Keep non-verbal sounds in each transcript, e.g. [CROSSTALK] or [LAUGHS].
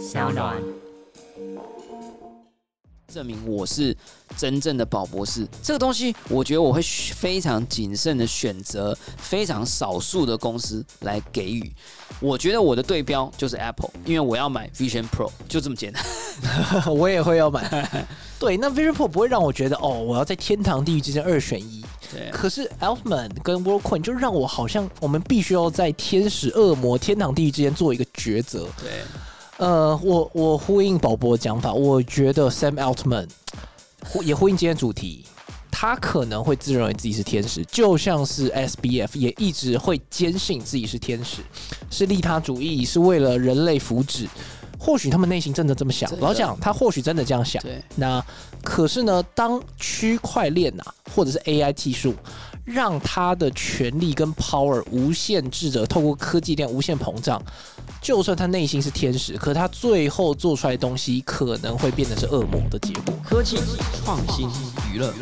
小暖。证明我是真正的宝博士，这个东西，我觉得我会非常谨慎的选择非常少数的公司来给予。我觉得我的对标就是 Apple，因为我要买 Vision Pro，就这么简单。[LAUGHS] 我也会要买。[LAUGHS] 对，那 Vision Pro 不会让我觉得哦，我要在天堂地狱之间二选一。对，可是 Altman 跟 Worldcoin 就让我好像我们必须要在天使、恶魔、天堂地狱之间做一个抉择。对。呃，我我呼应宝博的讲法，我觉得 Sam Altman 也呼应今天主题，他可能会自认为自己是天使，就像是 SBF 也一直会坚信自己是天使，是利他主义，是为了人类福祉。或许他们内心真的这么想，老蒋他或许真的这样想。对，那可是呢，当区块链呐，或者是 AI 技术。让他的权力跟 power 无限制的透过科技链无限膨胀，就算他内心是天使，可他最后做出来的东西可能会变得是恶魔的结果。科技创新娱乐，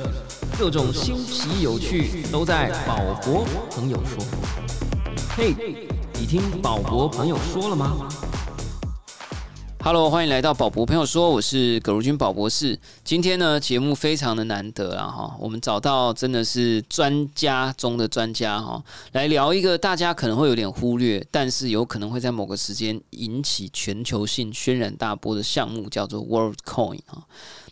各种新奇有趣都在宝博朋友说。嘿，你听宝博朋友说了吗？Hello，欢迎来到宝博朋友说，我是葛如君宝博士。今天呢，节目非常的难得啊哈，我们找到真的是专家中的专家哈，来聊一个大家可能会有点忽略，但是有可能会在某个时间引起全球性轩然大波的项目，叫做 WorldCoin 啊。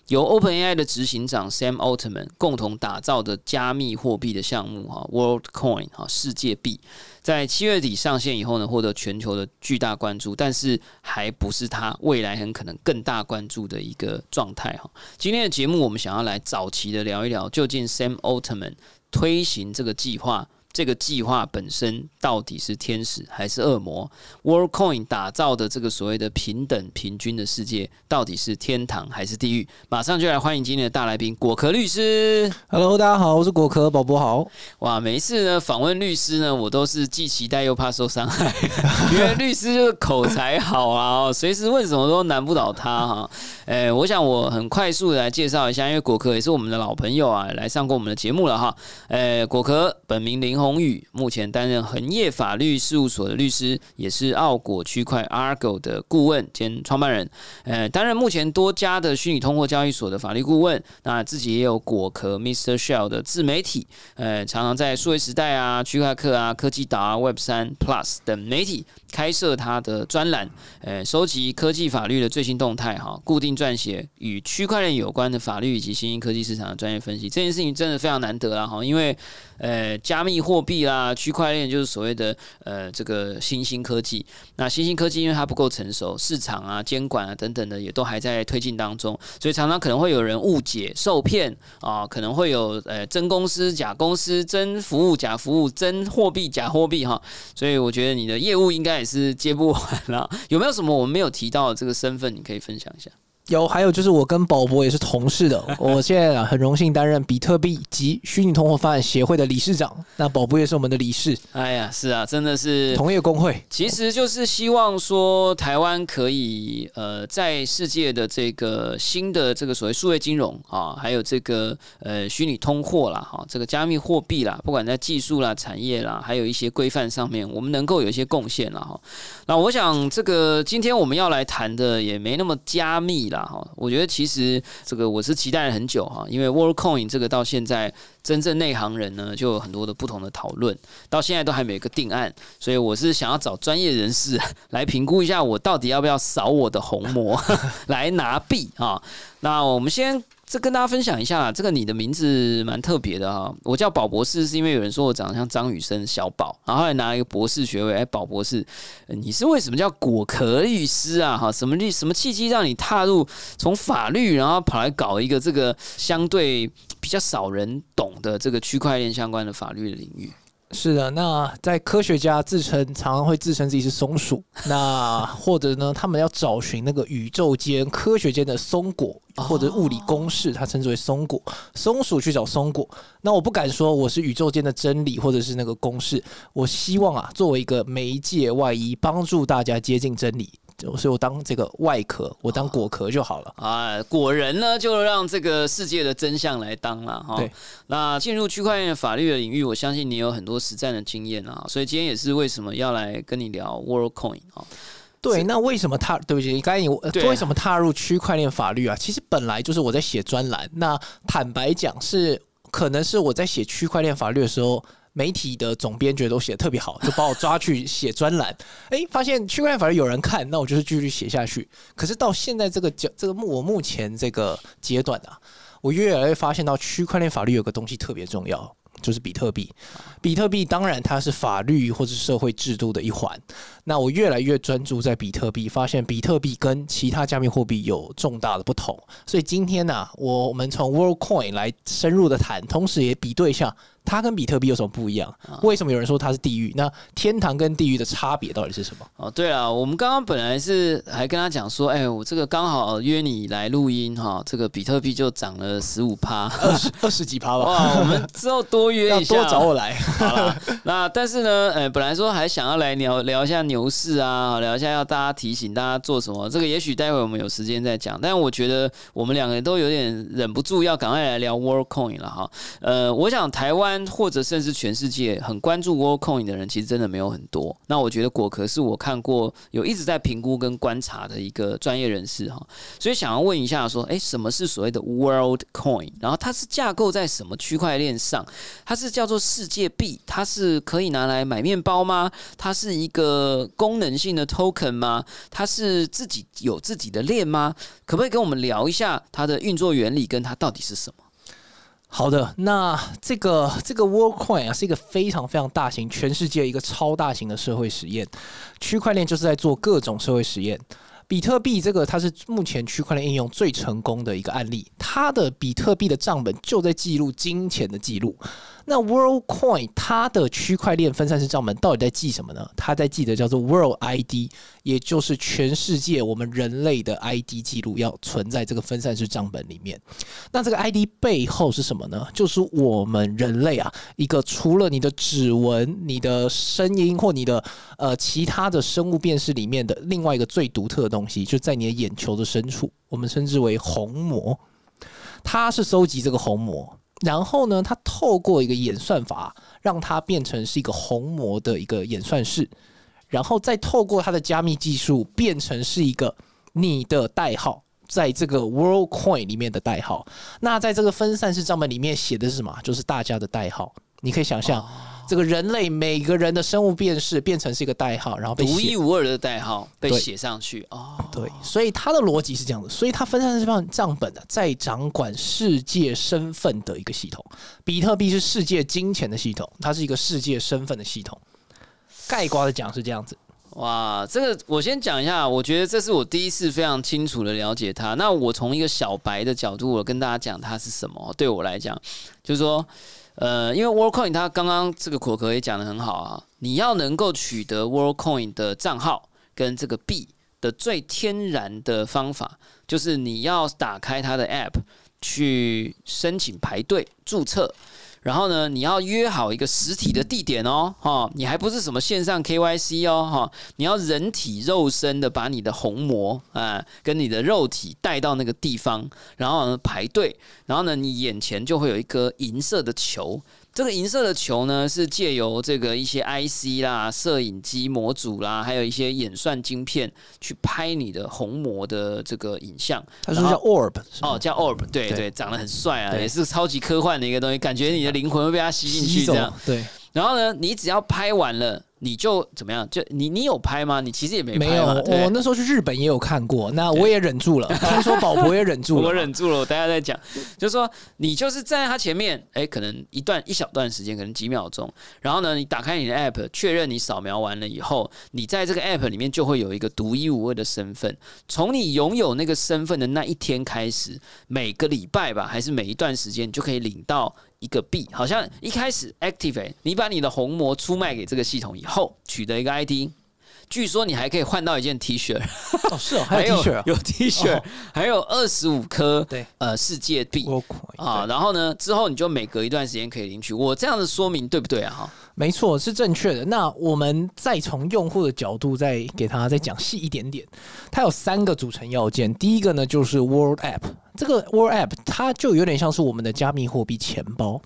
由 OpenAI 的执行长 Sam Altman 共同打造的加密货币的项目哈，WorldCoin 哈，世界币，在七月底上线以后呢，获得全球的巨大关注，但是还不是它未来很可能更大关注的一个状态哈。今天的节目，我们想要来早期的聊一聊，究竟 Sam Altman 推行这个计划。这个计划本身到底是天使还是恶魔？Worldcoin 打造的这个所谓的平等平均的世界，到底是天堂还是地狱？马上就来欢迎今天的大来宾果壳律师。Hello，大家好，我是果壳宝宝好。哇，每一次呢访问律师呢，我都是既期待又怕受伤害，[LAUGHS] 因为律师就是口才好啊，随时问什么都难不倒他哈。诶，我想我很快速的来介绍一下，因为果壳也是我们的老朋友啊，来上过我们的节目了哈。诶，果壳本名林宏。宏宇目前担任恒业法律事务所的律师，也是澳果区块 Argo 的顾问兼创办人。呃，担任目前多家的虚拟通货交易所的法律顾问。那自己也有果壳 Mr Shell 的自媒体，呃，常常在数位时代啊、区块客啊、科技达、Web 三 Plus 等媒体开设他的专栏，呃，收集科技法律的最新动态，哈，固定撰写与区块链有关的法律以及新兴科技市场的专业分析。这件事情真的非常难得啊，哈，因为呃，加密货币啦，区块链就是所谓的呃这个新兴科技。那新兴科技因为它不够成熟，市场啊、监管啊等等的也都还在推进当中，所以常常可能会有人误解、受骗啊，可能会有呃真公司、假公司、真服务、假服务、真货币、假货币哈。所以我觉得你的业务应该也是接不完了。有没有什么我们没有提到的这个身份，你可以分享一下？有，还有就是我跟宝博也是同事的，[LAUGHS] 我现在啊很荣幸担任比特币及虚拟通货发展协会的理事长，那宝博也是我们的理事。哎呀，是啊，真的是同业工会，其实就是希望说台湾可以呃在世界的这个新的这个所谓数位金融啊，还有这个呃虚拟通货啦，哈，这个加密货币啦，不管在技术啦、产业啦，还有一些规范上面，我们能够有一些贡献了哈。那我想这个今天我们要来谈的也没那么加密了。哈，我觉得其实这个我是期待了很久哈，因为 WorldCoin 这个到现在真正内行人呢就有很多的不同的讨论，到现在都还没有个定案，所以我是想要找专业人士来评估一下，我到底要不要扫我的红魔 [LAUGHS] 来拿币啊？那我们先。这跟大家分享一下，这个你的名字蛮特别的哈。我叫宝博士，是因为有人说我长得像张雨生小宝，然后还拿一个博士学位。哎，宝博士，你是为什么叫果壳律师啊？哈，什么律什么契机让你踏入从法律，然后跑来搞一个这个相对比较少人懂的这个区块链相关的法律的领域？是的，那在科学家自称常常会自称自己是松鼠，那 [LAUGHS] 或者呢，他们要找寻那个宇宙间科学间的松果或者物理公式，它称之为松果。松鼠去找松果，那我不敢说我是宇宙间的真理或者是那个公式，我希望啊，作为一个媒介外衣，帮助大家接近真理。所以我当这个外壳，我当果壳就好了啊。果仁呢，就让这个世界的真相来当了哈。对，那进入区块链法律的领域，我相信你有很多实战的经验啊。所以今天也是为什么要来跟你聊 WorldCoin 啊。对，那为什么踏？对不起，刚才你为什么踏入区块链法律啊？其实本来就是我在写专栏。那坦白讲，是可能是我在写区块链法律的时候，媒体的总编觉得我写的特别好，就把我抓去写专栏。[LAUGHS] 哎，发现区块链法律有人看，那我就是继续写下去。可是到现在这个阶这个目我目前这个阶段啊，我越来越发现到区块链法律有个东西特别重要。就是比特币，比特币当然它是法律或是社会制度的一环。那我越来越专注在比特币，发现比特币跟其他加密货币有重大的不同。所以今天呢、我们从 WorldCoin 来深入的谈，同时也比对一下它跟比特币有什么不一样。为什么有人说它是地狱？那天堂跟地狱的差别到底是什么？哦，对了，我们刚刚本来是还跟他讲说，哎，我这个刚好约你来录音哈，这个比特币就涨了十五趴，二十二十几趴吧，哇，我们之后多约要一下，多找我来。好啦，[LAUGHS] 那但是呢，呃，本来说还想要来聊聊一下牛市啊，聊一下要大家提醒大家做什么，这个也许待会我们有时间再讲。但我觉得我们两个人都有点忍不住要赶快来聊 WorldCoin 了哈。呃，我想台湾或者甚至全世界很关注 WorldCoin 的人，其实真的没有很多。那我觉得果壳是我看过有一直在评估跟观察的一个专业人士哈，所以想要问一下说，诶，什么是所谓的 WorldCoin？然后它是架构在什么区块链上？它是叫做世界币，它是可以拿来买面包吗？它是一个功能性的 token 吗？它是自己有自己的链吗？可不可以跟我们聊一下它的运作原理跟它到底是什么？好的，那这个这个 WorldCoin 啊，是一个非常非常大型，全世界一个超大型的社会实验。区块链就是在做各种社会实验。比特币这个它是目前区块链应用最成功的一个案例，它的比特币的账本就在记录金钱的记录。那 WorldCoin 它的区块链分散式账本到底在记什么呢？它在记的叫做 World ID，也就是全世界我们人类的 ID 记录要存在这个分散式账本里面。那这个 ID 背后是什么呢？就是我们人类啊，一个除了你的指纹、你的声音或你的呃其他的生物辨识里面的另外一个最独特的东西，就在你的眼球的深处，我们称之为虹膜。它是收集这个虹膜，然后呢，它透过一个演算法，让它变成是一个虹膜的一个演算式，然后再透过它的加密技术，变成是一个你的代号。在这个 WorldCoin 里面的代号，那在这个分散式账本里面写的是什么？就是大家的代号。你可以想象，这个人类每个人的生物辨识变成是一个代号，然后被独一无二的代号被写上去哦。对，所以它的逻辑是这样的，所以它分散式账账本啊，在掌管世界身份的一个系统。比特币是世界金钱的系统，它是一个世界身份的系统。概括的讲是这样子，哇，这个我先讲一下，我觉得这是我第一次非常清楚的了解它。那我从一个小白的角度，我跟大家讲它是什么。对我来讲，就是说，呃，因为 WorldCoin 它刚刚这个果壳也讲的很好啊，你要能够取得 WorldCoin 的账号跟这个币的最天然的方法，就是你要打开它的 App 去申请排队注册。然后呢，你要约好一个实体的地点哦，哈，你还不是什么线上 KYC 哦，哈，你要人体肉身的把你的虹膜啊、跟你的肉体带到那个地方，然后呢排队，然后呢你眼前就会有一颗银色的球，这个银色的球呢，是借由这个一些 IC 啦、摄影机模组啦，还有一些演算晶片去拍你的虹膜的这个影像。它是叫 Orb？哦，叫 Orb，对对对，长得很帅啊，也是超级科幻的一个东西，感觉你的灵魂会被它吸进去这样。对，然后呢，你只要拍完了，你就怎么样？就你你有拍吗？你其实也没没有，拍嘛，对不对我那时候去日本也有看过，那我也忍住了。[LAUGHS] 听说宝博也忍住了，我忍住了，我等一下再讲。就是说，你就是站在他前面，哎，可能一段一小段时间，可能几秒钟。然后呢，你打开你的 app，确认你扫描完了以后，你在这个 app 里面就会有一个独一无二的身份。从你拥有那个身份的那一天开始，每个礼拜吧，还是每一段时间，你就可以领到。一个币，好像一开始 activate，你把你的虹膜出卖给这个系统以后，取得一个 ID，据说你还可以换到一件 T 恤，哦，是哦，[LAUGHS] 还有 T 恤啊有 T 恤，哦还有二十五颗对呃世界币啊，然后呢之后你就每隔一段时间可以领取。我这样的说明对不对啊？哈，没错，是正确的。那我们再从用户的角度再给他再讲细一点点，它有三个组成要件。第一个呢就是 World App，这个 World App 它就有点像是我们的加密货币钱包，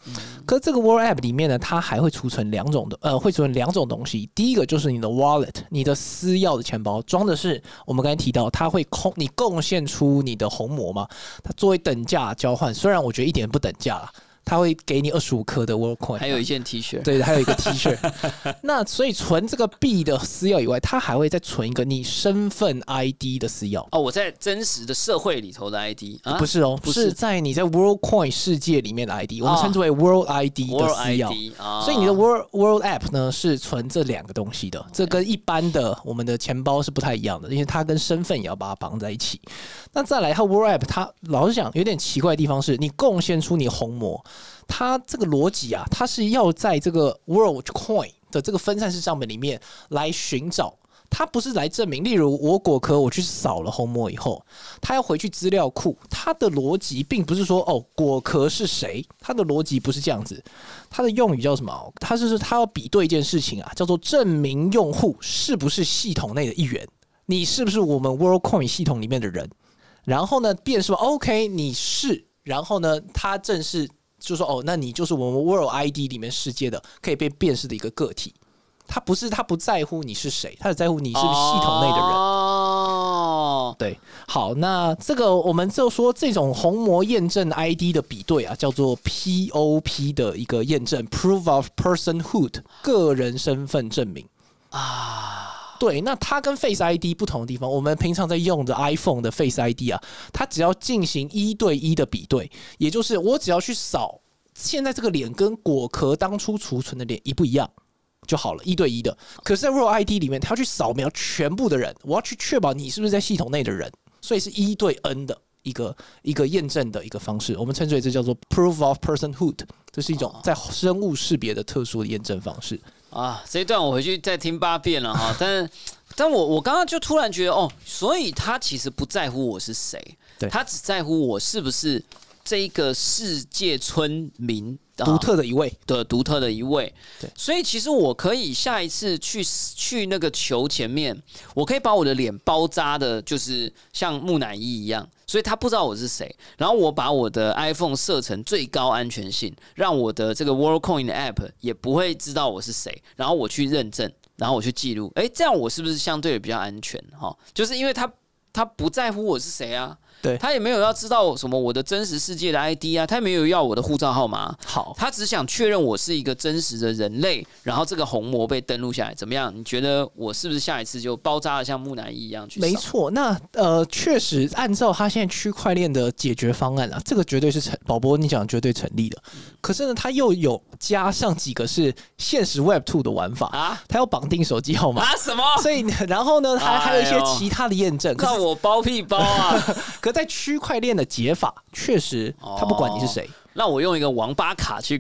可是这个 World App 里面呢，它还会储存两种的，呃，会储存两种东西。第一个就是你的 Wallet，你的私钥的钱包，装的是我们刚才提到，它会空你贡献出你的红魔嘛，它作为等价交换，虽然我觉得一点不等价啦。他会给你二十五颗的 World Coin，还有一件 T 恤，对，还有一个 T 恤。[LAUGHS] 那所以存这个币的私钥以外，他还会再存一个你身份 ID 的私钥。哦，我在真实的社会里头的 ID 啊，不是哦，不是在你在 World Coin 世界里面的 ID，我们称之为 World ID 的私钥。所以你的 World World App 呢是存这两个东西的，这跟一般的我们的钱包是不太一样的，因为它跟身份也要把它绑在一起。那再来，它 World App 它老实讲有点奇怪的地方是，你贡献出你红魔。它这个逻辑啊，它是要在这个 World Coin 的这个分散式账本里面来寻找，它不是来证明。例如，我果壳我去扫了红魔以后，它要回去资料库，它的逻辑并不是说哦果壳是谁，它的逻辑不是这样子。它的用语叫什么？它就是它要比对一件事情啊，叫做证明用户是不是系统内的一员，你是不是我们 World Coin 系统里面的人？然后呢，辨识 OK，你是，然后呢，它正是。就说哦，那你就是我们 World ID 里面世界的可以被辨识的一个个体，他不是他不在乎你是谁，他只在乎你是不是系统内的人。哦，对，好，那这个我们就说这种虹膜验证 ID 的比对啊，叫做 POP 的一个验证，Proof of Personhood，个人身份证明啊。对，那它跟 Face ID 不同的地方，我们平常在用的 iPhone 的 Face ID 啊，它只要进行一对一的比对，也就是我只要去扫现在这个脸跟果壳当初储存的脸一不一样就好了，一对一的。可是，在 Real ID 里面，它要去扫描全部的人，我要去确保你是不是在系统内的人，所以是一对 N 的一个一个验证的一个方式，我们称之为这叫做 Proof of Personhood，这是一种在生物识别的特殊的验证方式。啊，这一段我回去再听八遍了哈，[LAUGHS] 但，但我我刚刚就突然觉得哦，所以他其实不在乎我是谁，他只在乎我是不是这一个世界村民独特的一位的独特的一位，对，所以其实我可以下一次去去那个球前面，我可以把我的脸包扎的，就是像木乃伊一样。所以他不知道我是谁，然后我把我的 iPhone 设成最高安全性，让我的这个 WorldCoin 的 App 也不会知道我是谁，然后我去认证，然后我去记录，哎，这样我是不是相对比较安全？哈，就是因为他他不在乎我是谁啊。对他也没有要知道什么我的真实世界的 ID 啊，他也没有要我的护照号码。好，他只想确认我是一个真实的人类，然后这个红魔被登录下来，怎么样？你觉得我是不是下一次就包扎的像木乃伊一样去？没错，那呃，确实按照他现在区块链的解决方案啊，这个绝对是成宝博你讲绝对成立的。可是呢，他又有加上几个是现实 Web Two 的玩法啊，他要绑定手机号码啊？什么？所以然后呢，还还有一些其他的验证。那我包屁包啊！[LAUGHS] 在区块链的解法，确实他不管你是谁。那我用一个王八卡去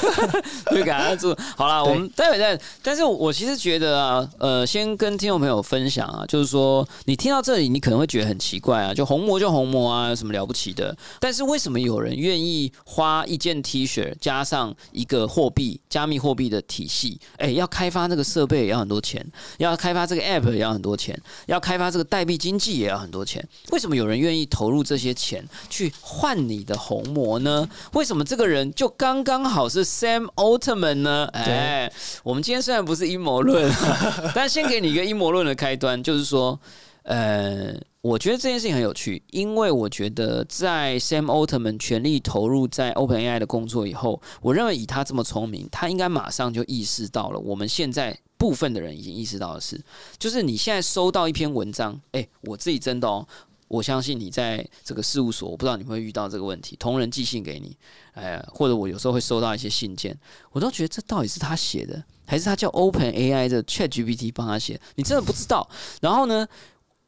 [LAUGHS] 去给他做好了。我们待会再，但是我其实觉得啊，呃，先跟听众朋友分享啊，就是说你听到这里，你可能会觉得很奇怪啊，就红魔就红魔啊，有什么了不起的？但是为什么有人愿意花一件 T 恤加上一个货币加密货币的体系？哎，要开发这个设备也要很多钱，要开发这个 App 也要很多钱，要开发这个代币经济也要很多钱。为什么有人愿意投入这些钱去换你的红魔呢？为什么这个人就刚刚好是 Sam Altman 呢？哎，我们今天虽然不是阴谋论，[LAUGHS] 但先给你一个阴谋论的开端，就是说，呃，我觉得这件事情很有趣，因为我觉得在 Sam Altman 全力投入在 OpenAI 的工作以后，我认为以他这么聪明，他应该马上就意识到了我们现在部分的人已经意识到的是，就是你现在收到一篇文章，哎，我自己真的哦。我相信你在这个事务所，我不知道你会遇到这个问题。同仁寄信给你，哎，或者我有时候会收到一些信件，我都觉得这到底是他写的，还是他叫 Open AI 的 Chat GPT 帮他写？你真的不知道。然后呢？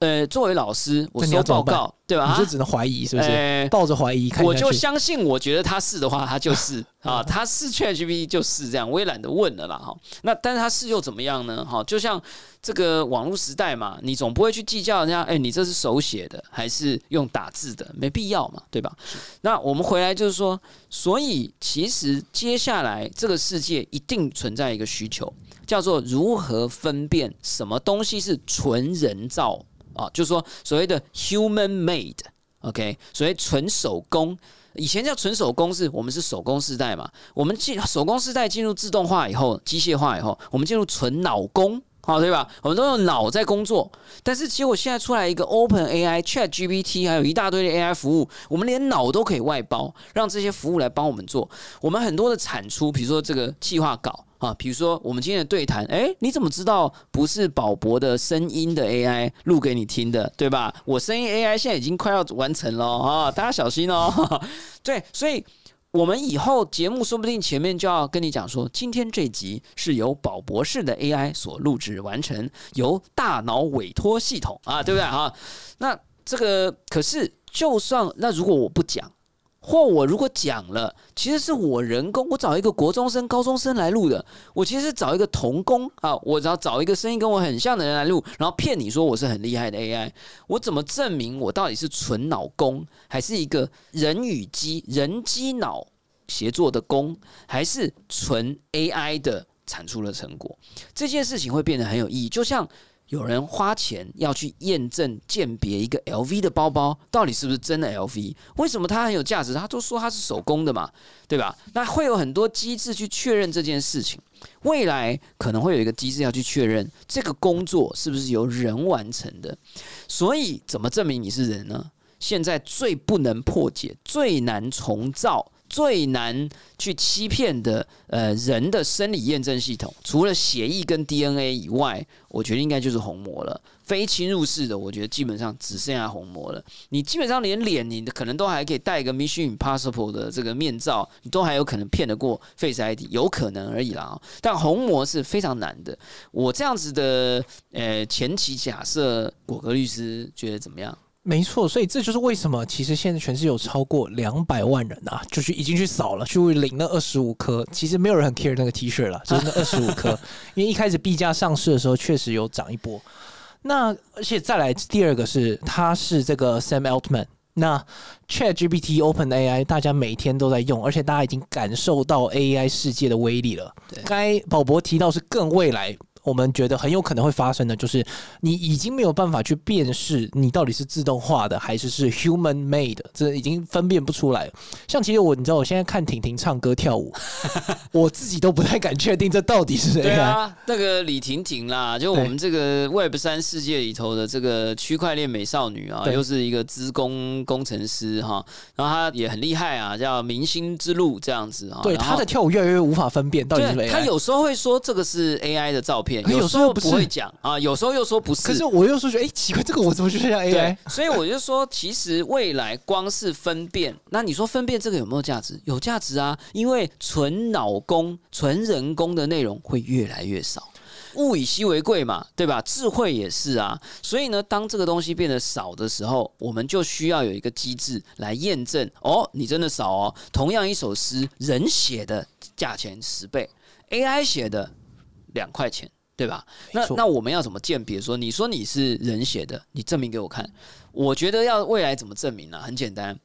呃，作为老师，我收报告，对吧？你就只能怀疑，是不是？抱着怀疑，我就相信，我觉得他是的话，他就是啊，[LAUGHS] 他是 ChatGPT 就是这样，我也懒得问了啦，哈。那但是他是又怎么样呢？哈，就像这个网络时代嘛，你总不会去计较人家，哎，你这是手写的还是用打字的？没必要嘛，对吧？那我们回来就是说，所以其实接下来这个世界一定存在一个需求，叫做如何分辨什么东西是纯人造。啊，就是说所谓的 human made OK，所谓纯手工。以前叫纯手工，是我们是手工时代嘛？我们进手工时代进入自动化以后，机械化以后，我们进入纯脑工。好，对吧？我们都用脑在工作，但是结果现在出来一个 Open AI、Chat GPT，还有一大堆的 AI 服务，我们连脑都可以外包，让这些服务来帮我们做。我们很多的产出，比如说这个计划稿啊，比如说我们今天的对谈，哎，你怎么知道不是宝博的声音的 AI 录给你听的，对吧？我声音 AI 现在已经快要完成了啊，大家小心哦。[LAUGHS] 对，所以。我们以后节目说不定前面就要跟你讲说，今天这集是由宝博士的 AI 所录制完成，由大脑委托系统啊，对不对啊？那这个可是，就算那如果我不讲。或我如果讲了，其实是我人工，我找一个国中生、高中生来录的。我其实找一个童工啊，我只要找一个声音跟我很像的人来录，然后骗你说我是很厉害的 AI。我怎么证明我到底是纯脑工，还是一个人与机、人机脑协作的工，还是纯 AI 的产出的成果？这件事情会变得很有意义，就像。有人花钱要去验证鉴别一个 LV 的包包到底是不是真的 LV？为什么它很有价值？他都说它是手工的嘛，对吧？那会有很多机制去确认这件事情。未来可能会有一个机制要去确认这个工作是不是由人完成的。所以怎么证明你是人呢？现在最不能破解、最难重造。最难去欺骗的呃人的生理验证系统，除了血液跟 DNA 以外，我觉得应该就是虹膜了。非侵入式的，我觉得基本上只剩下虹膜了。你基本上连脸，你可能都还可以戴一个 Mission Impossible 的这个面罩，你都还有可能骗得过 Face ID，有可能而已啦。但虹膜是非常难的。我这样子的呃前期假设，果壳律师觉得怎么样？没错，所以这就是为什么其实现在全市有超过两百万人啊，就是已经去扫了，去领那二十五颗。其实没有人很 care 那个 T 恤了，[LAUGHS] 就是那二十五颗，因为一开始币价上市的时候确实有涨一波。那而且再来第二个是，他是这个 Sam Altman，那 Chat GPT Open AI 大家每天都在用，而且大家已经感受到 AI 世界的威力了。该宝博提到是更未来。我们觉得很有可能会发生的，就是你已经没有办法去辨识你到底是自动化的还是是 human made，这已经分辨不出来。像其实我，你知道，我现在看婷婷唱歌跳舞，[LAUGHS] 我自己都不太敢确定这到底是谁。对啊，那个李婷婷啦，就我们这个 Web 三世界里头的这个区块链美少女啊，又是一个资工工程师哈，然后她也很厉害啊，叫明星之路这样子啊。对，她的跳舞越来越无法分辨到底是谁。她有时候会说这个是 AI 的照片。有时候不会讲啊，有时候又说不是。可是我又说觉得，哎，奇怪，这个我怎么就像 AI？所以我就说，其实未来光是分辨，那你说分辨这个有没有价值？有价值啊，因为纯脑工、纯人工的内容会越来越少，物以稀为贵嘛，对吧？智慧也是啊。所以呢，当这个东西变得少的时候，我们就需要有一个机制来验证。哦，你真的少哦。同样一首诗，人写的价钱十倍，AI 写的两块钱。对吧？那那我们要怎么鉴别？说你说你是人写的，你证明给我看。我觉得要未来怎么证明呢？很简单，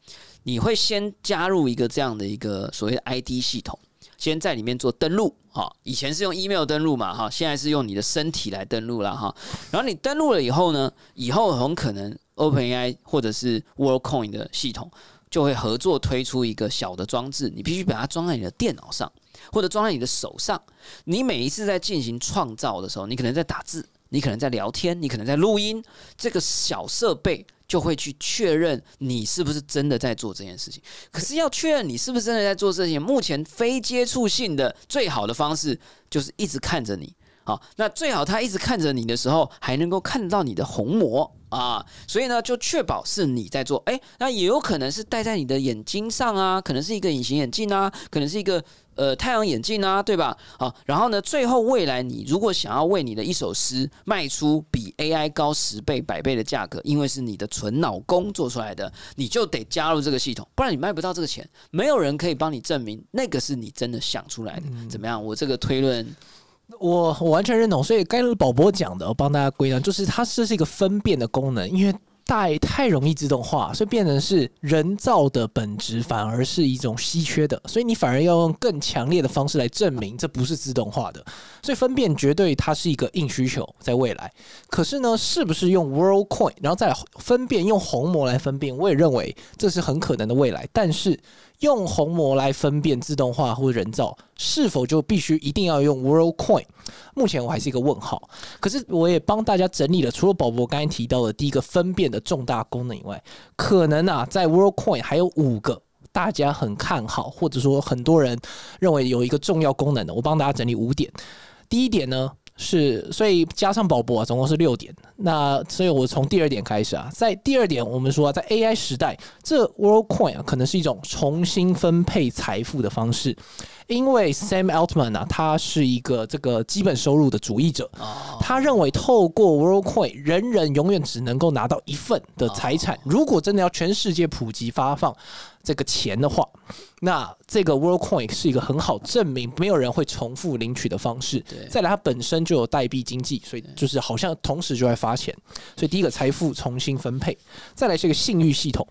你会先加入一个这样的一个所谓的 ID 系统，先在里面做登录。哈，以前是用 email 登录嘛，哈，现在是用你的身体来登录了哈。然后你登录了以后呢，以后很可能 OpenAI 或者是 WorldCoin 的系统就会合作推出一个小的装置，你必须把它装在你的电脑上。或者装在你的手上，你每一次在进行创造的时候，你可能在打字，你可能在聊天，你可能在录音，这个小设备就会去确认你是不是真的在做这件事情。可是要确认你是不是真的在做这件，目前非接触性的最好的方式就是一直看着你。好，那最好他一直看着你的时候，还能够看到你的虹膜啊，所以呢，就确保是你在做。哎，那也有可能是戴在你的眼睛上啊，可能是一个隐形眼镜啊，可能是一个呃太阳眼镜啊，对吧？好，然后呢，最后未来你如果想要为你的一首诗卖出比 AI 高十倍、百倍的价格，因为是你的纯脑工做出来的，你就得加入这个系统，不然你卖不到这个钱。没有人可以帮你证明那个是你真的想出来的。怎么样？我这个推论。我我完全认同，所以该宝博讲的，我帮大家归纳，就是它这是一个分辨的功能，因为带太容易自动化，所以变成是人造的本质反而是一种稀缺的，所以你反而要用更强烈的方式来证明这不是自动化的。所以分辨绝对它是一个硬需求，在未来。可是呢，是不是用 World Coin，然后再分辨用虹膜来分辨？我也认为这是很可能的未来。但是用虹膜来分辨自动化或人造，是否就必须一定要用 World Coin？目前我还是一个问号。可是我也帮大家整理了，除了宝宝刚才提到的第一个分辨的重大功能以外，可能啊，在 World Coin 还有五个大家很看好，或者说很多人认为有一个重要功能的，我帮大家整理五点。第一点呢是，所以加上宝博啊，总共是六点。那所以我从第二点开始啊，在第二点，我们说在 AI 时代，这 World Coin，可能是一种重新分配财富的方式。因为 Sam Altman 啊，他是一个这个基本收入的主义者，他认为透过 World Coin，人人永远只能够拿到一份的财产。如果真的要全世界普及发放这个钱的话，那这个 World Coin 是一个很好证明没有人会重复领取的方式。再来，它本身就有代币经济，所以就是好像同时就在发钱。所以第一个财富重新分配，再来是一个信誉系统。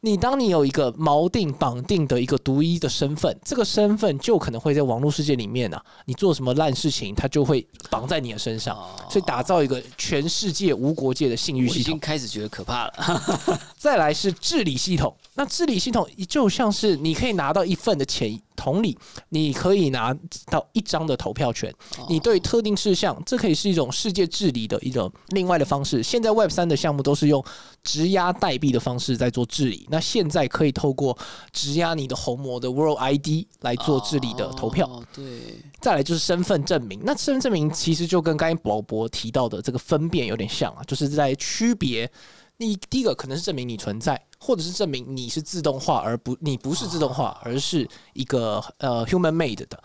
你当你有一个锚定绑定的一个独一的身份，这个身份就可能会在网络世界里面啊，你做什么烂事情，它就会绑在你的身上，所以打造一个全世界无国界的信誉系统。已经开始觉得可怕了。[LAUGHS] [LAUGHS] 再来是治理系统，那治理系统就像是你可以拿到一份的钱。同理，你可以拿到一张的投票权，你对特定事项，这可以是一种世界治理的一种另外的方式。现在 Web 三的项目都是用质押代币的方式在做治理，那现在可以透过质押你的红魔的 World ID 来做治理的投票。对，再来就是身份证明，那身份证明其实就跟刚才宝博提到的这个分辨有点像啊，就是在区别。你第一个可能是证明你存在，或者是证明你是自动化，而不你不是自动化，而是一个呃 human made 的。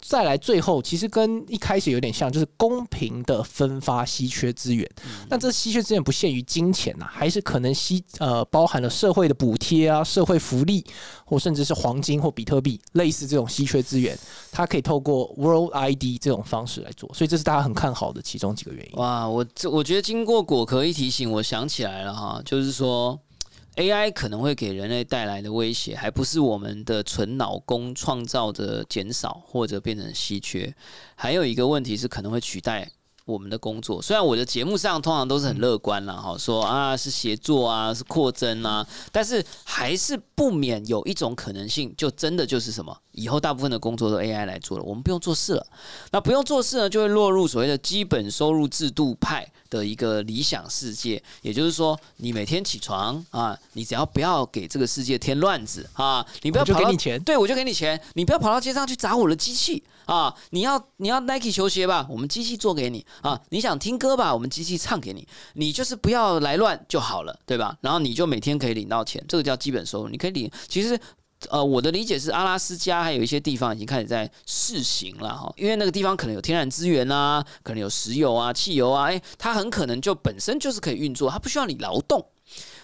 再来，最后其实跟一开始有点像，就是公平的分发稀缺资源。那这稀缺资源不限于金钱呐，还是可能稀呃包含了社会的补贴啊、社会福利，或甚至是黄金或比特币，类似这种稀缺资源，它可以透过 World ID 这种方式来做。所以这是大家很看好的其中几个原因。哇，我这我觉得经过果壳一提醒，我想起来了哈，就是说。AI 可能会给人类带来的威胁，还不是我们的纯脑工创造的减少或者变成稀缺，还有一个问题是可能会取代。我们的工作，虽然我的节目上通常都是很乐观了哈，说啊是协作啊是扩增啊，但是还是不免有一种可能性，就真的就是什么，以后大部分的工作都 AI 来做了，我们不用做事了。那不用做事呢，就会落入所谓的基本收入制度派的一个理想世界。也就是说，你每天起床啊，你只要不要给这个世界添乱子啊，你不要跑给你钱，对我就给你钱，你不要跑到街上去砸我的机器。啊，你要你要 Nike 球鞋吧，我们机器做给你啊。你想听歌吧，我们机器唱给你。你就是不要来乱就好了，对吧？然后你就每天可以领到钱，这个叫基本收入。你可以领。其实，呃，我的理解是，阿拉斯加还有一些地方已经开始在试行了哈，因为那个地方可能有天然资源啊，可能有石油啊、汽油啊，诶，它很可能就本身就是可以运作，它不需要你劳动。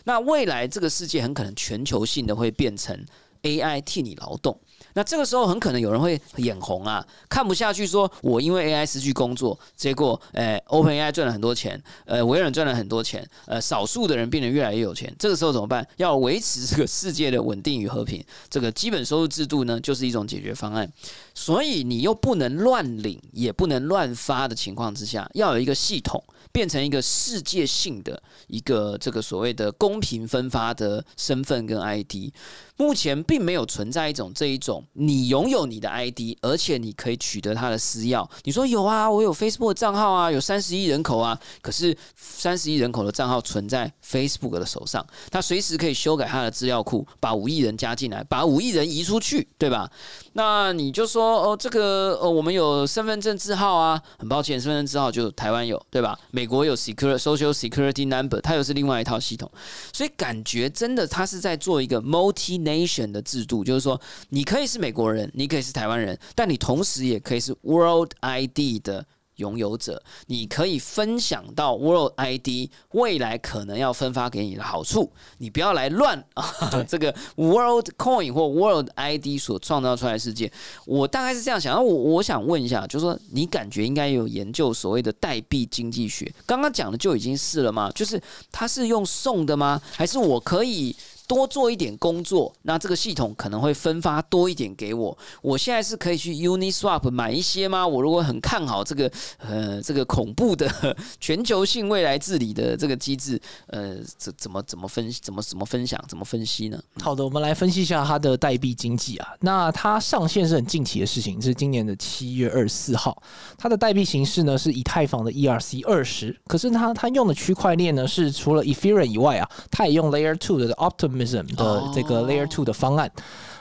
那未来这个世界很可能全球性的会变成 AI 替你劳动。那这个时候很可能有人会眼红啊，看不下去，说我因为 AI 失去工作，结果，呃，OpenAI 赚了很多钱，呃，微软赚了很多钱，呃，少数的人变得越来越有钱，这个时候怎么办？要维持这个世界的稳定与和平，这个基本收入制度呢，就是一种解决方案。所以你又不能乱领，也不能乱发的情况之下，要有一个系统，变成一个世界性的一个这个所谓的公平分发的身份跟 ID。目前并没有存在一种这一种，你拥有你的 ID，而且你可以取得它的私钥。你说有啊，我有 Facebook 账号啊，有三十亿人口啊，可是三十亿人口的账号存在 Facebook 的手上，他随时可以修改他的资料库，把五亿人加进来，把五亿人移出去，对吧？那你就说哦，这个呃，我们有身份证字号啊，很抱歉，身份证字号就台湾有，对吧？美美国有 security Social Security Number，它又是另外一套系统，所以感觉真的它是在做一个 multi nation 的制度，就是说你可以是美国人，你可以是台湾人，但你同时也可以是 World ID 的拥有者，你可以分享到 World ID 未来可能要分发给你的好处，你不要来乱 [LAUGHS] 啊！这个 World Coin 或 World ID 所创造出来的世界，我大概是这样想。然后我我想问一下，就是说你感觉应该有研究所谓的代币经济学，刚刚讲的就已经是了吗？就是它是用送的吗？还是我可以？多做一点工作，那这个系统可能会分发多一点给我。我现在是可以去 Uniswap 买一些吗？我如果很看好这个呃这个恐怖的全球性未来治理的这个机制，呃，怎怎么怎么分怎么怎么分享怎么分析呢？好的，我们来分析一下它的代币经济啊。那它上线是很近期的事情，是今年的七月二十四号。它的代币形式呢是以太坊的 ERC 二十，可是它它用的区块链呢是除了 Ethereum 以外啊，它也用 Layer Two 的 Optim。的这个 Layer Two 的方案，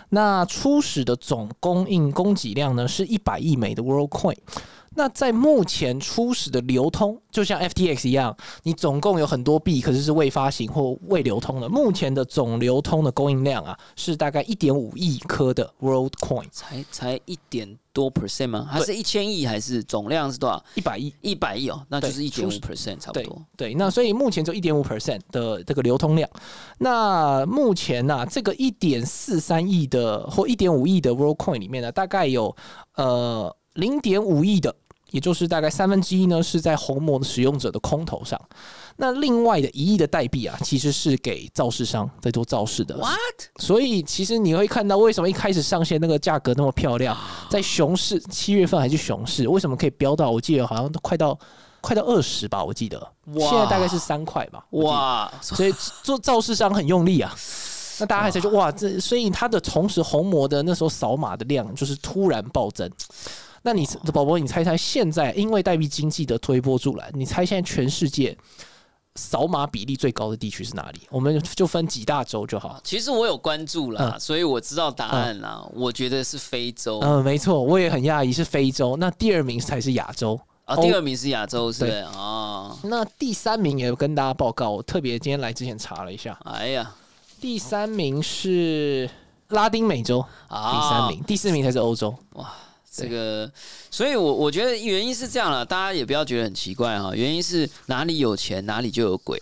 那初始的总供应供给量呢是一百亿枚的 World Coin。那在目前初始的流通，就像 FTX 一样，你总共有很多币，可是是未发行或未流通的。目前的总流通的供应量啊，是大概一点五亿颗的 World Coin，才才一点多 percent 吗？还是一千亿？还是总量是多少？一百亿，一百亿哦，那就是一点五 percent 差不多。对，那所以目前就一点五 percent 的这个流通量。那目前呢，这个一点四三亿的或一点五亿的 World Coin 里面呢，大概有呃零点五亿的。也就是大概三分之一呢，是在红魔的使用者的空头上。那另外的一亿的代币啊，其实是给造势商在做造势的。What？所以其实你会看到，为什么一开始上线那个价格那么漂亮，在熊市七月份还是熊市，为什么可以飙到？我记得好像都快到快到二十吧，我记得。现在大概是三块吧。哇！所以做造势商很用力啊。那大家还在说哇，这所以它的同时红魔的那时候扫码的量就是突然暴增。那你宝宝，你猜猜现在因为代币经济的推波助澜，你猜现在全世界扫码比例最高的地区是哪里？我们就分几大洲就好。其实我有关注了，所以我知道答案啦。我觉得是非洲。嗯，没错，我也很讶异是非洲。那第二名才是亚洲啊，第二名是亚洲，是啊。那第三名也跟大家报告，我特别今天来之前查了一下。哎呀，第三名是拉丁美洲啊，第三名，第四名才是欧洲。哇。这个，所以，我我觉得原因是这样了，大家也不要觉得很奇怪哈。原因是哪里有钱哪里就有鬼。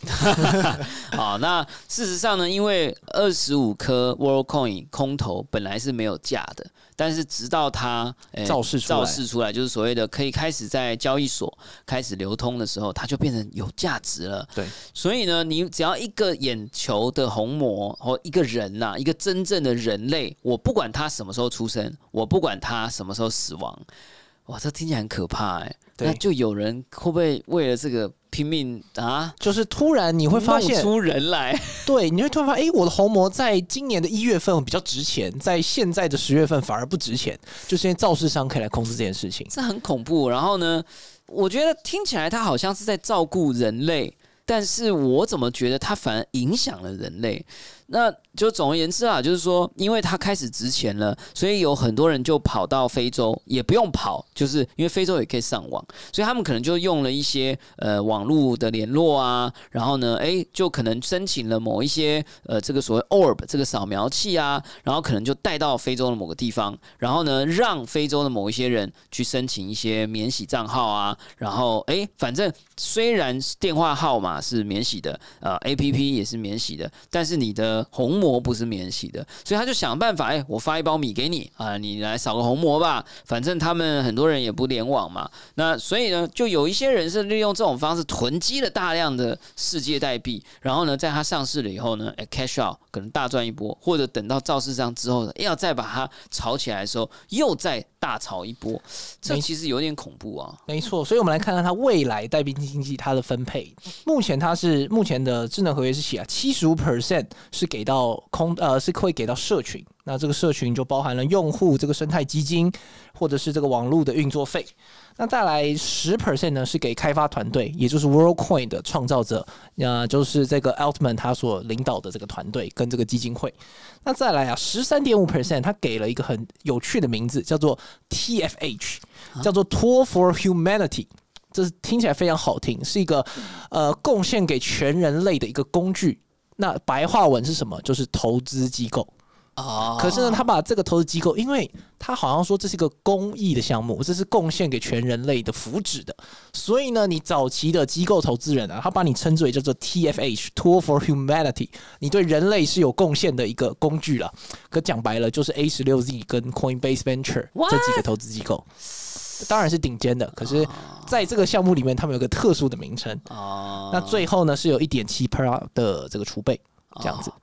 [LAUGHS] 好，那事实上呢，因为二十五颗 World Coin 空头本来是没有价的。但是直到它造势造势出来，就是所谓的可以开始在交易所开始流通的时候，它就变成有价值了。对，所以呢，你只要一个眼球的虹膜或一个人呐，一个真正的人类，我不管他什么时候出生，我不管他什么时候死亡，哇，这听起来很可怕哎。那就有人会不会为了这个？拼命啊！就是突然你会发现出人来，[LAUGHS] 对，你会突然发现，哎，我的红魔在今年的一月份比较值钱，在现在的十月份反而不值钱，就是因为造势商可以来控制这件事情，这很恐怖。然后呢，我觉得听起来他好像是在照顾人类，但是我怎么觉得他反而影响了人类？那就总而言之啊，就是说，因为它开始值钱了，所以有很多人就跑到非洲，也不用跑，就是因为非洲也可以上网，所以他们可能就用了一些呃网络的联络啊，然后呢，哎，就可能申请了某一些呃这个所谓 orb 这个扫描器啊，然后可能就带到非洲的某个地方，然后呢，让非洲的某一些人去申请一些免洗账号啊，然后哎，反正虽然电话号码是免洗的，呃，APP 也是免洗的，但是你的红魔不是免洗的，所以他就想办法，哎，我发一包米给你啊，你来扫个红魔吧。反正他们很多人也不联网嘛，那所以呢，就有一些人是利用这种方式囤积了大量的世界代币，然后呢，在它上市了以后呢，哎，cash out 可能大赚一波，或者等到造市上之后呢，要再把它炒起来的时候，又再大炒一波，这其实有点恐怖啊。没错，所以我们来看看它未来代币经济它的分配。目前它是目前的智能合约是写啊，七十五 percent 是。是给到空呃，是会给到社群。那这个社群就包含了用户这个生态基金，或者是这个网络的运作费。那再来十 percent 呢，是给开发团队，也就是 WorldCoin 的创造者，那就是这个 Altman 他所领导的这个团队跟这个基金会。那再来啊，十三点五 percent，他给了一个很有趣的名字，叫做 TFH，叫做 Tool for Humanity。这是听起来非常好听，是一个呃贡献给全人类的一个工具。那白话文是什么？就是投资机构。哦可是呢，他把这个投资机构，因为他好像说这是一个公益的项目，这是贡献给全人类的福祉的，所以呢，你早期的机构投资人啊，他把你称之为叫做 TFH Tool for Humanity，你对人类是有贡献的一个工具了。可讲白了，就是 A 十六 Z 跟 Coinbase Venture 这几个投资机构，当然是顶尖的。可是在这个项目里面，他们有个特殊的名称。哦，那最后呢，是有一点七 per 的这个储备，这样子。哦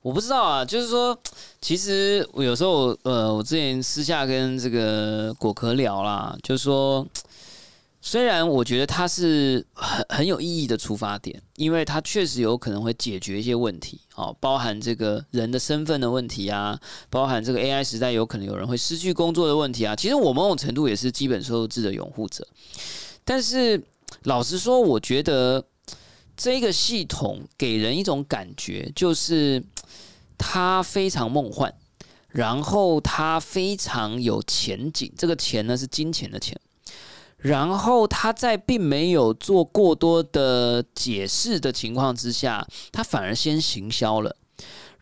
我不知道啊，就是说，其实我有时候，呃，我之前私下跟这个果壳聊啦，就是说，虽然我觉得它是很很有意义的出发点，因为它确实有可能会解决一些问题，哦，包含这个人的身份的问题啊，包含这个 AI 时代有可能有人会失去工作的问题啊。其实我某种程度也是基本收入制的拥护者，但是老实说，我觉得这个系统给人一种感觉，就是它非常梦幻，然后它非常有前景。这个钱呢是金钱的钱，然后他在并没有做过多的解释的情况之下，他反而先行销了。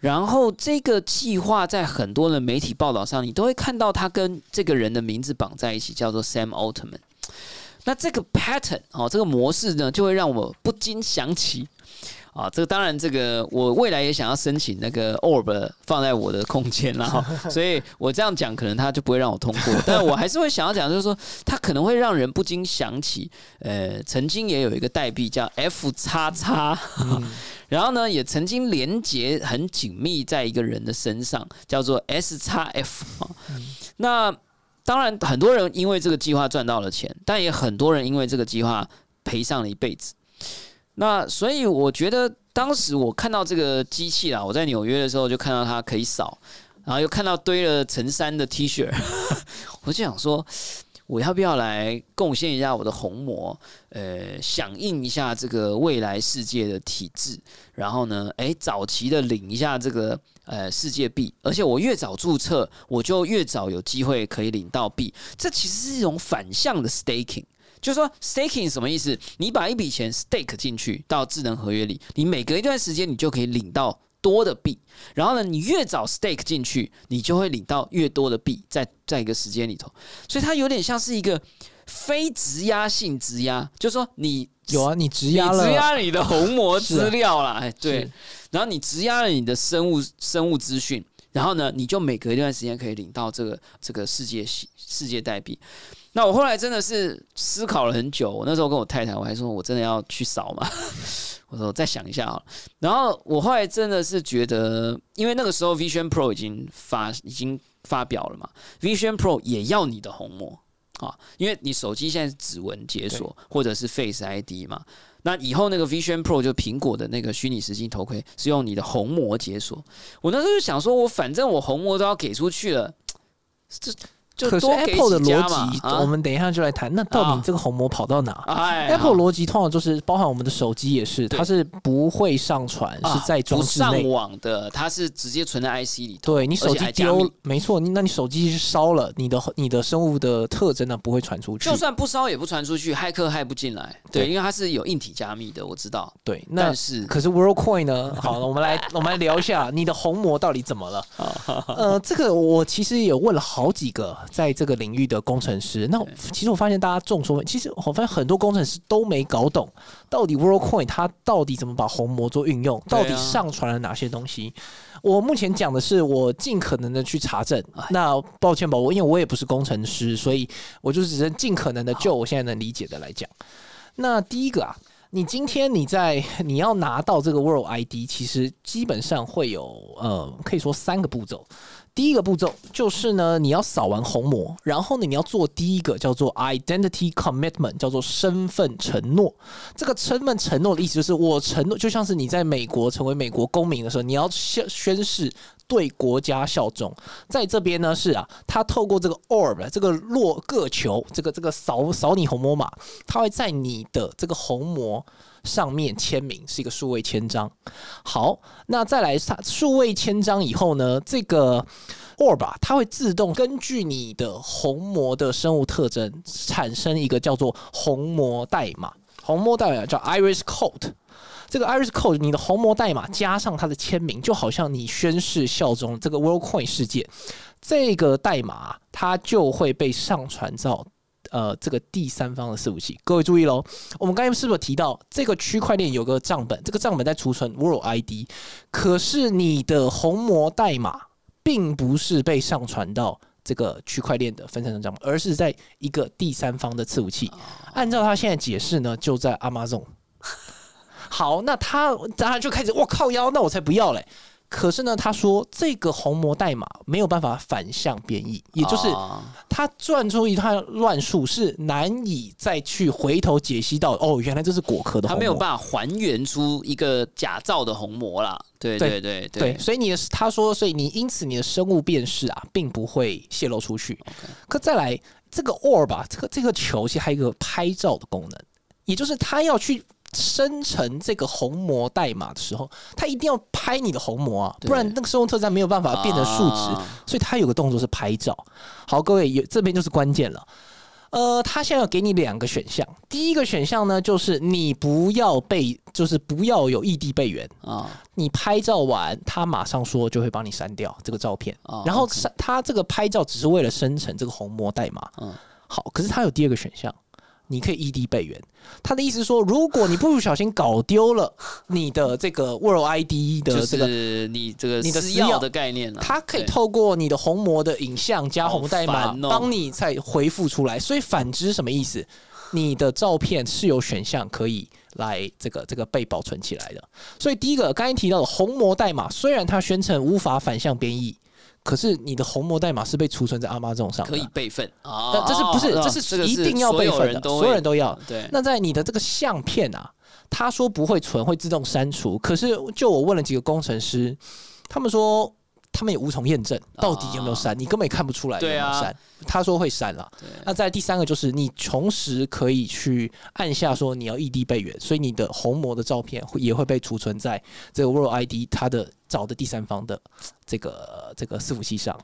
然后这个计划在很多的媒体报道上，你都会看到他跟这个人的名字绑在一起，叫做 Sam Altman。那这个 pattern 哦，这个模式呢，就会让我不禁想起啊，这个当然，这个我未来也想要申请那个 Orb 放在我的空间然后，[LAUGHS] 所以我这样讲可能他就不会让我通过，但我还是会想要讲，就是说它可能会让人不禁想起，呃，曾经也有一个代币叫 F 叉叉，[LAUGHS] 然后呢，也曾经连接很紧密在一个人的身上，叫做 S 叉 F 啊，那。当然，很多人因为这个计划赚到了钱，但也很多人因为这个计划赔上了一辈子。那所以我觉得，当时我看到这个机器啦，我在纽约的时候就看到它可以扫，然后又看到堆了成山的 T 恤，[LAUGHS] 我就想说，我要不要来贡献一下我的虹膜，呃，响应一下这个未来世界的体制，然后呢，诶，早期的领一下这个。呃，世界币，而且我越早注册，我就越早有机会可以领到币。这其实是一种反向的 staking，就是说 staking 什么意思？你把一笔钱 stake 进去到智能合约里，你每隔一段时间你就可以领到多的币。然后呢，你越早 stake 进去，你就会领到越多的币，在在一个时间里头。所以它有点像是一个非质押性质押，就是说你有啊，你质押了，质押你的虹膜资料啦，哎，对，然后你质押了你的生物生物资讯，然后呢，你就每隔一段时间可以领到这个这个世界系世界代币。那我后来真的是思考了很久，我那时候跟我太太，我还说我真的要去扫嘛，[LAUGHS] 我说我再想一下好了。然后我后来真的是觉得，因为那个时候 Vision Pro 已经发已经发表了嘛，Vision Pro 也要你的虹膜。啊，因为你手机现在是指纹解锁或者是 Face ID 嘛，那以后那个 Vision Pro 就苹果的那个虚拟实境头盔是用你的虹膜解锁。我那时候就想说，我反正我虹膜都要给出去了，这就可是 Apple 的逻辑，啊我们等一下就来谈。那到啊底这个红魔跑到哪？哎 Apple 好逻辑通常就是包含我们的手机也是，它是不会上传，啊是在装置内。网的，它是直接存在 IC 里头。对你手机丢没错，那你手机是烧了，你的你的生物的特征呢不会传出去就。算不烧也不传出去，骇客骇不进来。对，对因为它是有硬体加密的，我知道。对，那但是可是 WorldCoin 呢？[LAUGHS] 好了，我们来我们来聊一下你的红魔到底怎么了？[LAUGHS] 呃，这个我其实也问了好几个在这个领域的工程师。那其实我发现大家众说纷，其实我发现很多工程师都没搞懂到底 WorldCoin 它到底怎么把虹膜做运用，到底上传了哪些东西。我目前讲的是我尽可能的去查证。哎那抱歉吧，我因为我也不是工程师，所以我就只能尽可能的就我现在能理解的来讲。那第一个啊，你今天你在你要拿到这个 World ID，其实基本上会有呃，可以说三个步骤。第一个步骤就是呢，你要扫完虹膜，然后呢，你要做第一个叫做 identity commitment，叫做身份承诺。这个身份承诺的意思就是，我承诺，就像是你在美国成为美国公民的时候，你要宣宣誓对国家效忠。在这边呢是啊，它透过这个 orb 这个落个球，这个这个扫扫你虹膜码，它会在你的这个虹膜上面签名，是一个数位签章。好，那再来它数位签章以后呢，这个 orb 啊，它会自动根据你的虹膜的生物特征产生一个叫做虹膜代码，虹膜代码叫 iris code。这个 Iris Code 你的虹膜代码加上它的签名，就好像你宣誓效忠这个 WorldCoin 世界，这个代码它就会被上传到。呃，这个第三方的伺服器，各位注意喽。我们刚才是不是有提到这个区块链有个账本？这个账本在储存 World ID，可是你的虹膜代码并不是被上传到这个区块链的分散式账本，而是在一个第三方的伺服器。按照他现在解释呢，就在 Amazon。好，那他当然就开始，我靠腰，那我才不要嘞。可是呢，他说这个虹膜代码没有办法反向编译，也就是他转出一段乱数是难以再去回头解析到哦，原来这是果壳的。他没有办法还原出一个假造的虹膜啦。对对对对，所以你的他说，所以你因此你的生物辨识啊，并不会泄露出去。可再来这个 or 吧，这个这个球其实还有一个拍照的功能，也就是他要去。生成这个虹膜代码的时候，它一定要拍你的虹膜啊，不然那个生物特征没有办法变成数值。所以它有个动作是拍照。好，各位，有这边就是关键了。呃，他现在要给你两个选项。第一个选项呢，就是你不要被，就是不要有异地备援啊。你拍照完，他马上说就会帮你删掉这个照片。然后删，他这个拍照只是为了生成这个虹膜代码。嗯，好，可是他有第二个选项。你可以异地备援，他的意思说，如果你不小心搞丢了 [LAUGHS] 你的这个 World ID 的这个你这个你的私钥的概念，它可以透过你的虹膜的影像加虹代码帮你再回复出来。所以反之什么意思？你的照片是有选项可以来这个这个被保存起来的。所以第一个刚才提到的虹膜代码，虽然它宣称无法反向编译。可是你的虹膜代码是被储存在阿妈这种上，可以备份啊？这是不是？这是一定要备份的，所有人都要。对。那在你的这个相片啊，他说不会存，会自动删除。可是就我问了几个工程师，他们说他们也无从验证到底有没有删，你根本也看不出来有没有删。他说会删了。那在第三个就是你同时可以去按下说你要异地备援，所以你的虹膜的照片会也会被储存在这个 World ID 它的找的第三方的。这个这个伺服器上，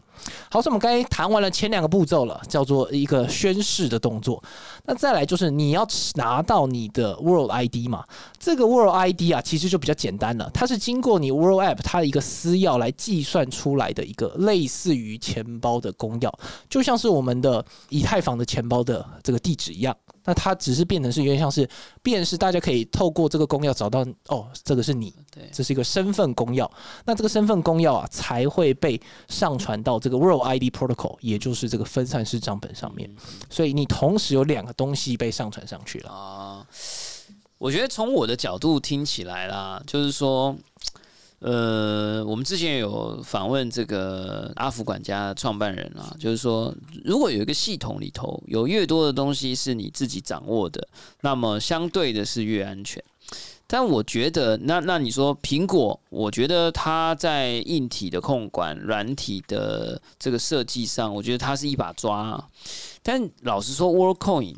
好，所以我们刚才谈完了前两个步骤了，叫做一个宣誓的动作。那再来就是你要拿到你的 World ID 嘛？这个 World ID 啊，其实就比较简单了，它是经过你 World App 它的一个私钥来计算出来的一个类似于钱包的公钥，就像是我们的以太坊的钱包的这个地址一样。那它只是变成是有点像是辨识，大家可以透过这个公钥找到哦，这个是你，对，这是一个身份公钥。那这个身份公钥啊，才会被上传到这个 World ID Protocol，也就是这个分散式账本上面。所以你同时有两个东西被上传上去了啊。我觉得从我的角度听起来啦，就是说。呃，我们之前有访问这个阿福管家创办人啊，就是说，如果有一个系统里头有越多的东西是你自己掌握的，那么相对的是越安全。但我觉得，那那你说苹果，我觉得它在硬体的控管、软体的这个设计上，我觉得它是一把抓。啊但老实说，WorldCoin。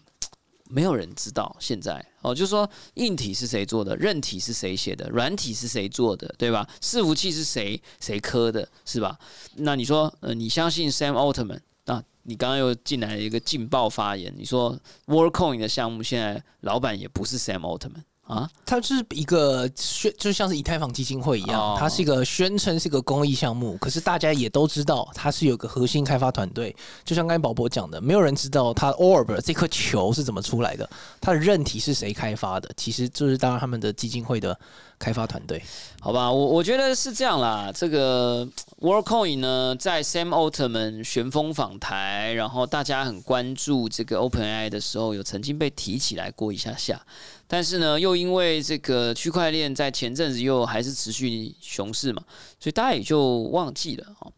没有人知道现在哦，就是说硬体是谁做的，韧体是谁写的，软体是谁做的，对吧？伺服器是谁谁磕的，是吧？那你说，呃，你相信 Sam Altman？那你刚刚又进来了一个劲爆发言，你说 WorldCoin 的项目现在老板也不是 Sam Altman。啊，它是一个宣，就像是以太坊基金会一样，它是一个宣称是一个公益项目，可是大家也都知道它是有个核心开发团队。就像刚才宝博讲的，没有人知道它 Orb 这颗球是怎么出来的，它的韧体是谁开发的，其实就是当然他们的基金会的开发团队。好吧，我我觉得是这样啦。这个 WorldCoin 呢，在 Sam Altman 旋风访台，然后大家很关注这个 OpenAI 的时候，有曾经被提起来过一下下。但是呢，又因为这个区块链在前阵子又还是持续熊市嘛，所以大家也就忘记了哦。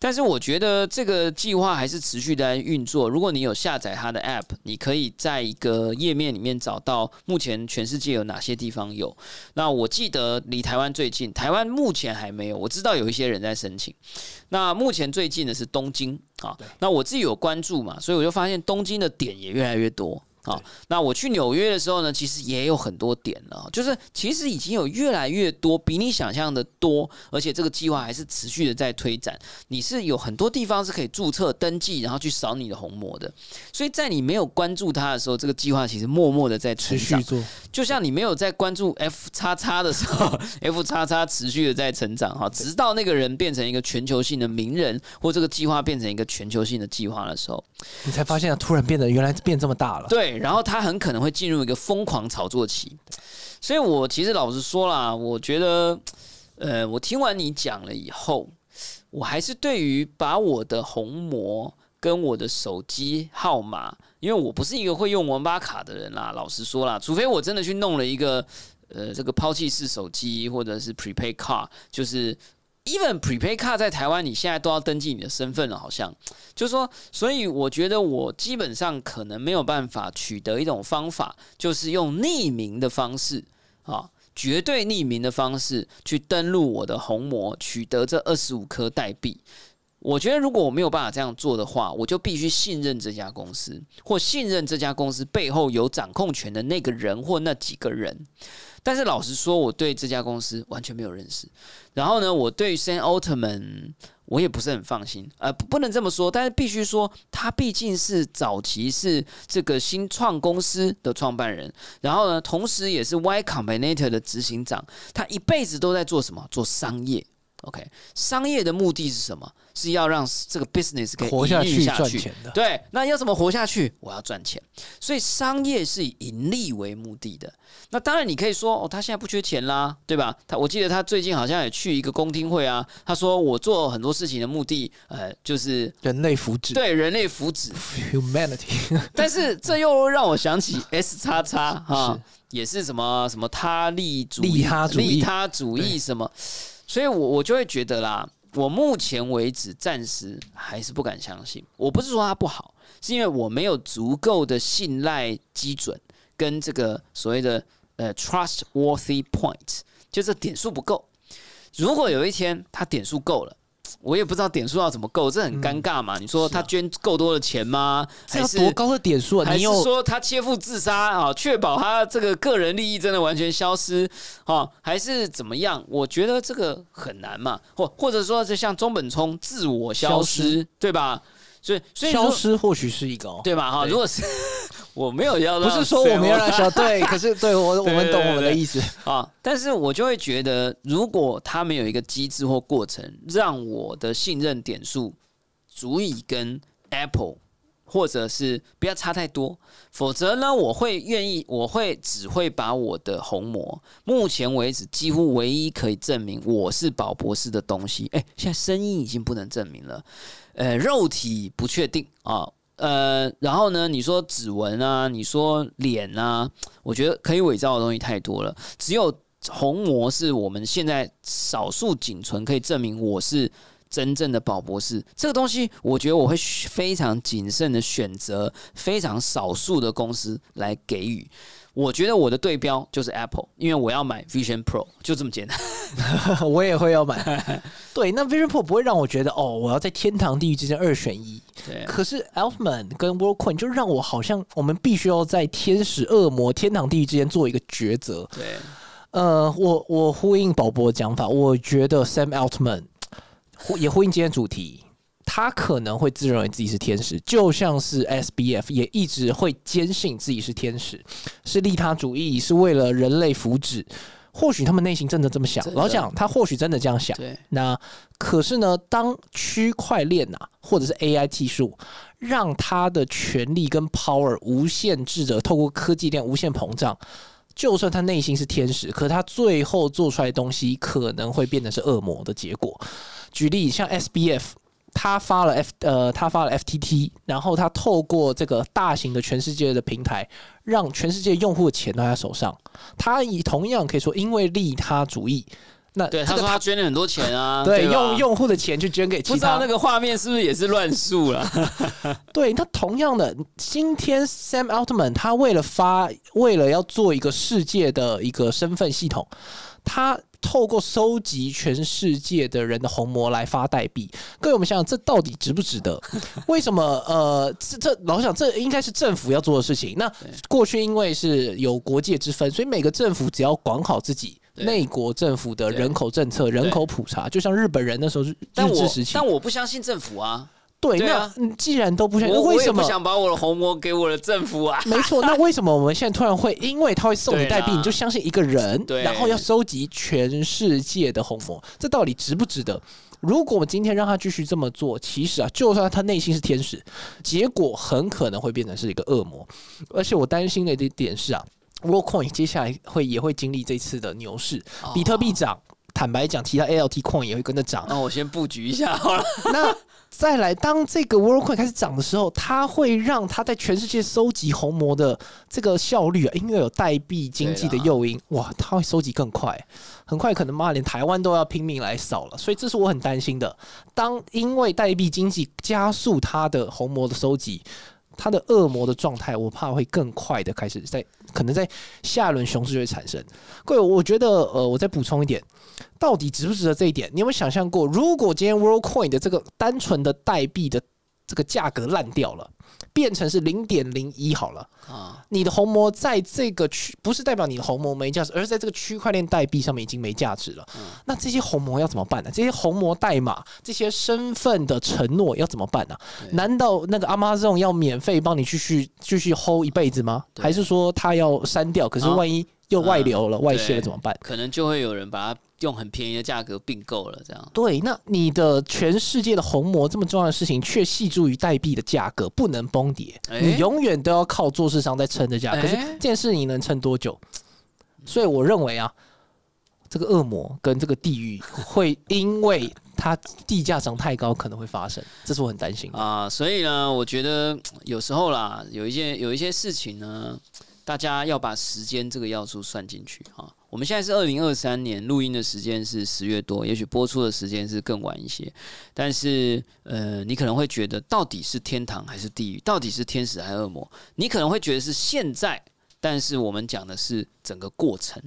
但是我觉得这个计划还是持续在运作。如果你有下载它的 App，你可以在一个页面里面找到目前全世界有哪些地方有。那我记得离台湾最近，台湾目前还没有。我知道有一些人在申请。那目前最近的是东京啊。那我自己有关注嘛，所以我就发现东京的点也越来越多。好对，那我去纽约的时候呢，其实也有很多点了，就是其实已经有越来越多，比你想象的多，而且这个计划还是持续的在推展。你是有很多地方是可以注册登记，然后去扫你的虹膜的。所以在你没有关注它的时候，这个计划其实默默的在。持续做，就像你没有在关注 F 叉叉的时候，[LAUGHS] F 叉叉持续的在成长哈，直到那个人变成一个全球性的名人，或这个计划变成一个全球性的计划的时候，你才发现突然变得原来变这么大了。对，然后他很可能会进入一个疯狂炒作期。所以我其实老实说啦，我觉得，呃，我听完你讲了以后，我还是对于把我的虹膜跟我的手机号码，因为我不是一个会用文巴卡的人啦，老实说啦，除非我真的去弄了一个呃这个抛弃式手机或者是 prepaid card，就是 even prepaid card 在台湾你现在都要登记你的身份了，好像就是说，所以我觉得我基本上可能没有办法取得一种方法，就是用匿名的方式啊。绝对匿名的方式去登录我的红魔，取得这二十五颗代币。我觉得如果我没有办法这样做的话，我就必须信任这家公司，或信任这家公司背后有掌控权的那个人或那几个人。但是老实说，我对这家公司完全没有认识。然后呢，我对 Sam Altman 我也不是很放心，呃，不不能这么说，但是必须说，他毕竟是早期是这个新创公司的创办人，然后呢，同时也是 Y Combinator 的执行长，他一辈子都在做什么？做商业。OK，商业的目的是什么？是要让这个 business 可以活下去赚钱的。对，那要怎么活下去？我要赚钱，所以商业是以盈利为目的的。那当然，你可以说哦，他现在不缺钱啦，对吧？他我记得他最近好像也去一个公听会啊，他说我做很多事情的目的，呃，就是人类福祉对人类福祉。，humanity，[LAUGHS] 但是这又让我想起 S 叉叉 [LAUGHS] 哈，也是什么什么他利主义、利他主义利他主义什么，所以我我就会觉得啦，我目前为止暂时还是不敢相信。我不是说它不好，是因为我没有足够的信赖基准跟这个所谓的呃 trustworthy point，就这点数不够。如果有一天它点数够了。我也不知道点数要怎么够，这很尴尬嘛？你说他捐够多的钱吗？这还是多高的点数啊？还是你有说他切腹自杀啊？确保他这个个人利益真的完全消失啊？还是怎么样？我觉得这个很难嘛，或或者说，就像中本聪自我消消失，对吧？所以，所以消失或许是一个哦，对吧？哈，如果是 [LAUGHS] 我没有要不是说我们要让谁小对，可是对我我们懂我们的意思。啊，但是我就会觉得，如果他们有一个机制或过程，让我的信任点数足以跟 Apple 或者是不要差太多，否则呢，我会愿意，我会只会把我的虹膜，目前为止几乎唯一可以证明我是宝博士的东西，哎，现在声音已经不能证明了，呃，肉体不确定啊。呃，然后呢？你说指纹啊，你说脸啊，我觉得可以伪造的东西太多了。只有虹膜是我们现在少数仅存可以证明我是真正的宝博士。这个东西，我觉得我会非常谨慎的选择非常少数的公司来给予。我觉得我的对标就是 Apple，因为我要买 Vision Pro，就这么简单。[LAUGHS] 我也会要买。对，那 Vision Pro 不会让我觉得哦，我要在天堂地狱之间二选一。对，可是 Altman 跟 WorldCoin 就让我好像我们必须要在天使、恶魔、天堂地狱之间做一个抉择。对，呃，我我呼应宝博的讲法，我觉得 Sam Altman 呼也呼应今天主题，他可能会自认为自己是天使，就像是 SBF 也一直会坚信自己是天使，是利他主义，是为了人类福祉。或许他们内心真的这么想，老蒋，他或许真的这样想。那可是呢，当区块链呐，或者是 AI 技术，让他的权力跟 power 无限制的透过科技链无限膨胀，就算他内心是天使，可他最后做出来的东西可能会变得是恶魔的结果。举例像 SBF。他发了 F 呃，他发了 FTT，然后他透过这个大型的全世界的平台，让全世界用户的钱都在他手上。他以同样可以说，因为利他主义，那对，他说他捐了很多钱啊，[LAUGHS] 对吧用用户的钱去捐给其他不知道那个画面是不是也是乱数了？[LAUGHS] 对，那同样的，今天 Sam Altman 他为了发，为了要做一个世界的一个身份系统，他透过收集全世界的人的虹膜来发代币。各位，我们想想，这到底值不值得？[LAUGHS] 为什么？呃，这这老想，这应该是政府要做的事情。那过去因为是有国界之分，所以每个政府只要管好自己。内国政府的人口政策、人口普查，就像日本人那时候是但我日治时期，但我不相信政府啊，对，那对啊嗯既然都不相信，我我也不为什么？想把我的红魔给我的政府啊。没错，[LAUGHS] 那为什么我们现在突然会因为他会送你代币，对啦你就相信一个人，对然后要收集全世界的红魔？这到底值不值得？如果我们今天让他继续这么做，其实啊，就算他内心是天使，结果很可能会变成是一个恶魔。而且我担心的一点是啊，WorldCoin 接下来会也会经历这次的牛市，比特币涨。坦白讲，其他 ALT coin 也会跟着涨。那我先布局一下好了。[LAUGHS] 那再来，当这个 WorldCoin 开始涨的时候，它会让它在全世界收集红魔的这个效率啊，因为有代币经济的诱因，哇，它会收集更快，很快可能妈连台湾都要拼命来扫了，所以这是我很担心的。当因为代币经济加速它的红魔的收集。它的恶魔的状态，我怕会更快的开始在可能在下一轮熊市就会产生。各位，我觉得呃，我再补充一点，到底值不值得这一点？你有没有想象过，如果今天 WorldCoin 的这个单纯的代币的这个价格烂掉了，变成是零点零一好了，啊，你的红魔在这个区不是代表你的红魔没价值，而是在这个区块链代币上面已经没价值了。那这些红魔要怎么办呢？这些红魔代码、这些身份的承诺要怎么办呢？对难道那个 Amazon 要免费帮你继续继续 hold 一辈子吗？还是说他要删掉？可是啊万一又外流了、外泄了怎么办？可能就会有人把它用很便宜的价格并购了，这样。对，那你的全世界的红魔这么重要的事情，却系住于代币的价格不能崩跌，哎你永远都要靠做市商在撑着价。可是哎这件事你能撑多久？所以我认为啊，这个恶魔跟这个地狱会因为它地价涨太高，可能会发生，这是我很担心的。啊，所以呢，我觉得有时候啦，有一些有一些事情呢，大家要把时间这个要素算进去啊。我们现在是二零二三年录音的时间是十月多，也许播出的时间是更晚一些，但是呃，你可能会觉得到底是天堂还是地狱，到底是天使还是恶魔？你可能会觉得是现在，但是我们讲的是整个过程，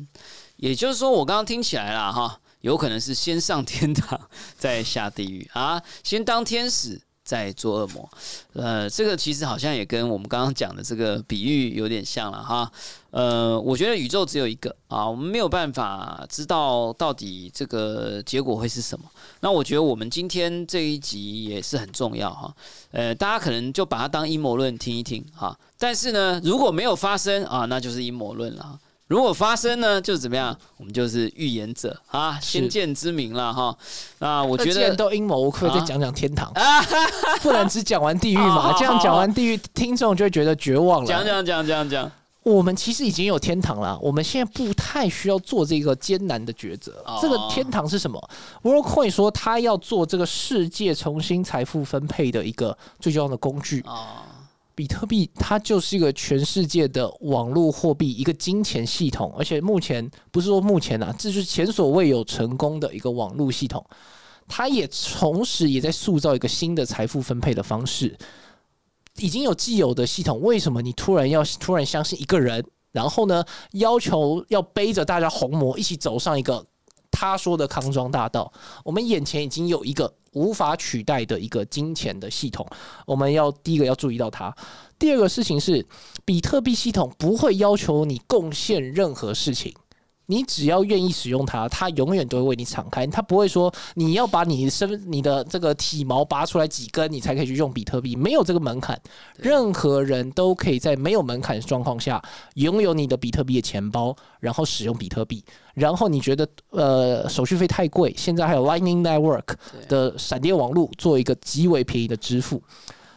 也就是说，我刚刚听起来啦哈，有可能是先上天堂 [LAUGHS] 再下地狱啊，先当天使。再做恶魔，呃，这个其实好像也跟我们刚刚讲的这个比喻有点像了哈。呃，我觉得宇宙只有一个啊，我们没有办法知道到底这个结果会是什么。那我觉得我们今天这一集也是很重要哈。呃，大家可能就把它当阴谋论听一听哈。但是呢，如果没有发生啊，那就是阴谋论了。如果发生呢，就怎么样？我们就是预言者啊，先见之明了哈。那我觉得既然得都阴谋，我可不可以再啊讲讲天堂？[LAUGHS] 不然只讲完地狱嘛？好这样讲完地狱，听众就会觉得绝望了。讲讲讲讲讲。我们其实已经有天堂了，我们现在不太需要做这个艰难的抉择。哦这个天堂是什么？WorldCoin 说他要做这个世界重新财富分配的一个最重要的工具。哦，比特币它就是一个全世界的网络货币，一个金钱系统，而且目前不是说目前啊，这就是前所未有成功的一个网络系统。它也同时也在塑造一个新的财富分配的方式。已经有既有的系统，为什么你突然要突然相信一个人，然后呢要求要背着大家红魔一起走上一个他说的康庄大道？我们眼前已经有一个无法取代的一个金钱的系统，我们要第一个要注意到它。第二个事情是，比特币系统不会要求你贡献任何事情。你只要愿意使用它，它永远都会为你敞开。它不会说你要把你身、你的这个体毛拔出来几根，你才可以去用比特币，没有这个门槛。任何人都可以在没有门槛的状况下拥有你的比特币的钱包，然后使用比特币。然后你觉得呃手续费太贵，现在还有 Lightning Network 的闪电网络做一个极为便宜的支付。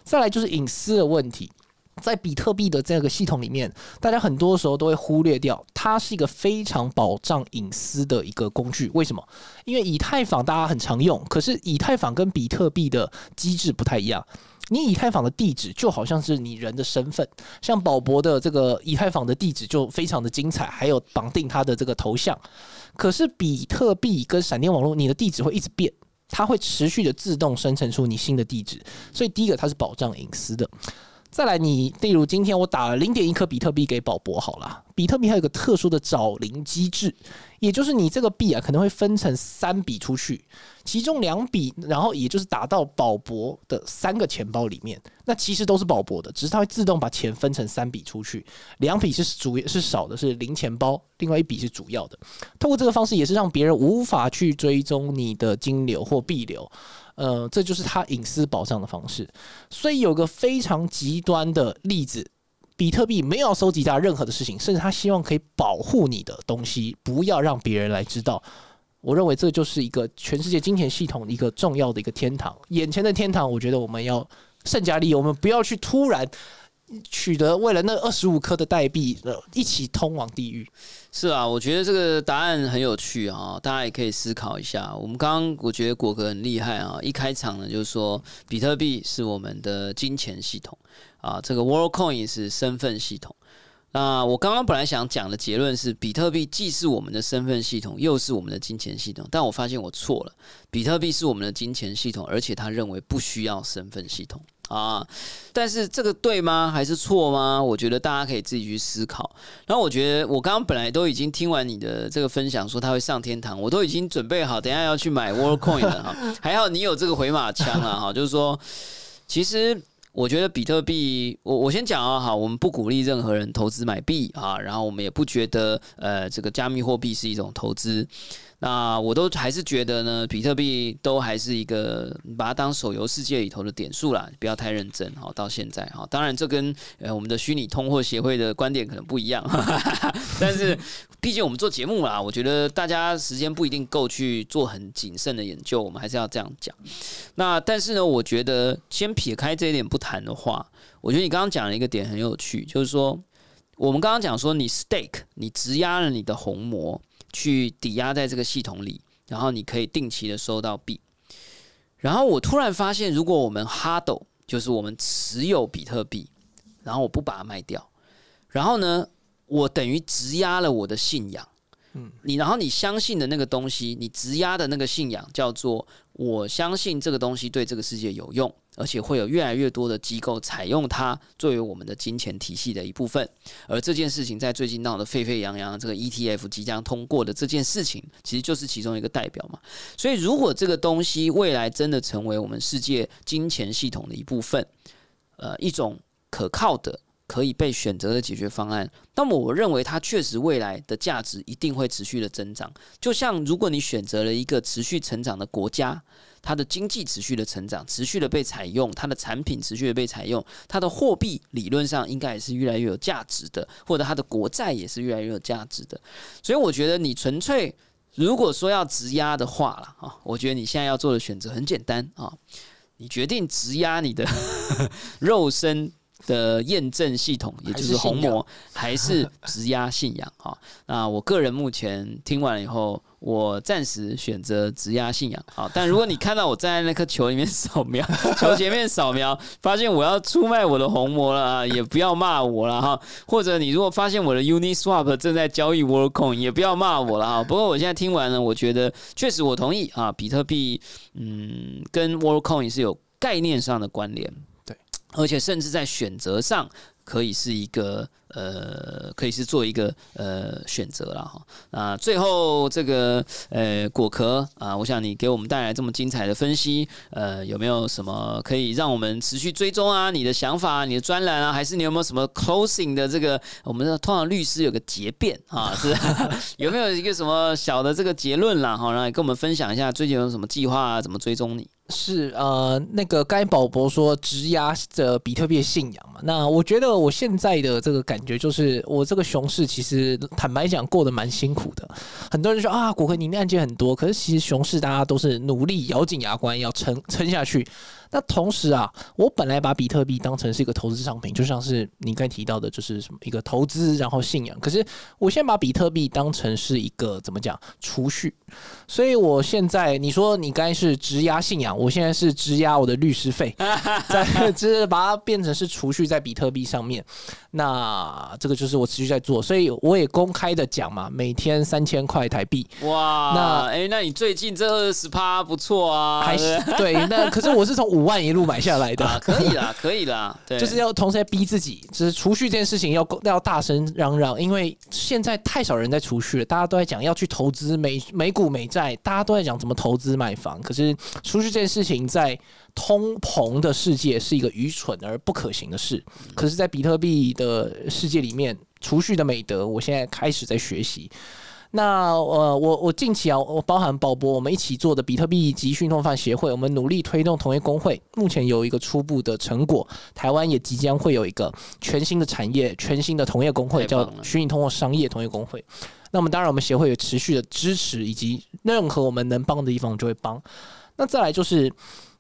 再来就是隐私的问题。在比特币的这个系统里面，大家很多时候都会忽略掉，它是一个非常保障隐私的一个工具。为什么？因为以太坊大家很常用，可是以太坊跟比特币的机制不太一样。你以太坊的地址就好像是你人的身份，像宝博的这个以太坊的地址就非常的精彩，还有绑定它的这个头像。可是比特币跟闪电网络，你的地址会一直变，它会持续的自动生成出你新的地址，所以第一个它是保障隐私的。再来你，例如今天我打了零点一颗比特币给宝博好了，比特币还有一个特殊的找零机制，也就是你这个币啊可能会分成三笔出去，其中两笔，然后也就是打到宝博的三个钱包里面，那其实都是宝博的，只是它会自动把钱分成三笔出去，两笔是主是少的，是零钱包，另外一笔是主要的。通过这个方式，也是让别人无法去追踪你的金流或币流。呃，这就是他隐私保障的方式。所以有个非常极端的例子，比特币没有收集到任何的事情，甚至他希望可以保护你的东西，不要让别人来知道。我认为这就是一个全世界金钱系统一个重要的一个天堂。眼前的天堂，我觉得我们要善加利用，我们不要去突然取得为了那二十五颗的代币，一起通往地狱。是啊，我觉得这个答案很有趣啊，大家也可以思考一下。我们刚刚我觉得果哥很厉害啊，一开场呢就是说比特币是我们的金钱系统啊，这个 Worldcoin 是身份系统。那我刚刚本来想讲的结论是，比特币既是我们的身份系统，又是我们的金钱系统。但我发现我错了，比特币是我们的金钱系统，而且他认为不需要身份系统。啊，但是这个对吗？还是错吗？我觉得大家可以自己去思考。然后我觉得我刚刚本来都已经听完你的这个分享，说他会上天堂，我都已经准备好，等下要去买 Worldcoin 了哈。还好你有这个回马枪啊哈，就是说，其实我觉得比特币，我我先讲啊哈，我们不鼓励任何人投资买币啊，然后我们也不觉得呃这个加密货币是一种投资。那我都还是觉得呢，比特币都还是一个把它当手游世界里头的点数啦，不要太认真哈。到现在哈，当然这跟呃我们的虚拟通货协会的观点可能不一样，[LAUGHS] 但是毕竟我们做节目啦，我觉得大家时间不一定够去做很谨慎的研究，我们还是要这样讲。那但是呢，我觉得先撇开这一点不谈的话，我觉得你刚刚讲了一个点很有趣，就是说我们刚刚讲说你 stake，你质押了你的红膜。去抵押在这个系统里，然后你可以定期的收到币。然后我突然发现，如果我们哈斗，就是我们持有比特币，然后我不把它卖掉，然后呢，我等于质押了我的信仰。嗯，你然后你相信的那个东西，你质押的那个信仰叫做我相信这个东西对这个世界有用。而且会有越来越多的机构采用它作为我们的金钱体系的一部分，而这件事情在最近闹得沸沸扬扬，这个 ETF 即将通过的这件事情，其实就是其中一个代表嘛。所以，如果这个东西未来真的成为我们世界金钱系统的一部分，呃，一种可靠的、可以被选择的解决方案，那么我认为它确实未来的价值一定会持续的增长。就像如果你选择了一个持续成长的国家。它的经济持续的成长，持续的被采用，它的产品持续的被采用，它的货币理论上应该也是越来越有价值的，或者它的国债也是越来越有价值的。所以我觉得你纯粹如果说要质押的话了啊，我觉得你现在要做的选择很简单啊，你决定质押你的 [LAUGHS] 肉身。的验证系统，也就是红魔，还是直压信仰哈？那我个人目前听完了以后，我暂时选择直压信仰好。但如果你看到我站在那颗球里面扫描，[LAUGHS] 球前面扫描，发现我要出卖我的红魔了啊，也不要骂我了哈。或者你如果发现我的 Uniswap 正在交易 Worldcoin，也不要骂我了哈。不过我现在听完了，我觉得确实我同意啊，比特币嗯跟 Worldcoin 是有概念上的关联。而且甚至在选择上，可以是一个呃，可以是做一个呃选择了哈。那最后这个呃果壳啊，我想你给我们带来这么精彩的分析，呃，有没有什么可以让我们持续追踪啊？你的想法、你的专栏啊，还是你有没有什么 closing 的这个？我们通常律师有个结辩啊，[LAUGHS] 是有没有一个什么小的这个结论啦？哈，然后跟我们分享一下最近有什么计划啊？怎么追踪你？是呃，那个该宝博说直压着比特币信仰嘛？那我觉得我现在的这个感觉就是，我这个熊市其实坦白讲过得蛮辛苦的。很多人说啊，股会你案件很多，可是其实熊市大家都是努力咬紧牙关要撑撑下去。那同时啊，我本来把比特币当成是一个投资商品，就像是你刚提到的，就是什么一个投资，然后信仰。可是我现在把比特币当成是一个怎么讲储蓄？所以我现在你说你该是质押信仰。我现在是质押我的律师费，在就是把它变成是储蓄在比特币上面。那这个就是我持续在做，所以我也公开的讲嘛，每天三千块台币。哇，那那哎，那你最近这二十趴不错啊，还对不 [LAUGHS] 对，那可是我是从五万一路买下来的，可以啦，可以啦，对，就是要同时在逼自己，就是储蓄这件事情要要大声嚷嚷，因为现在太少人在储蓄了，大家都在讲要去投资美美股美债，大家都在讲怎么投资买房，可是储蓄这件事情在通膨的世界是一个愚蠢而不可行的事，可是，在比特币的世界里面，储蓄的美德，我现在开始在学习。那呃，我我近期啊，我包含宝博，我们一起做的比特币及讯通贩协会，我们努力推动同业工会，目前有一个初步的成果。台湾也即将会有一个全新的产业、全新的同业工会，叫虚拟通货商业同业工会。那么当然，我们协会有持续的支持，以及任何我们能帮的地方，我们就会帮。那再来就是。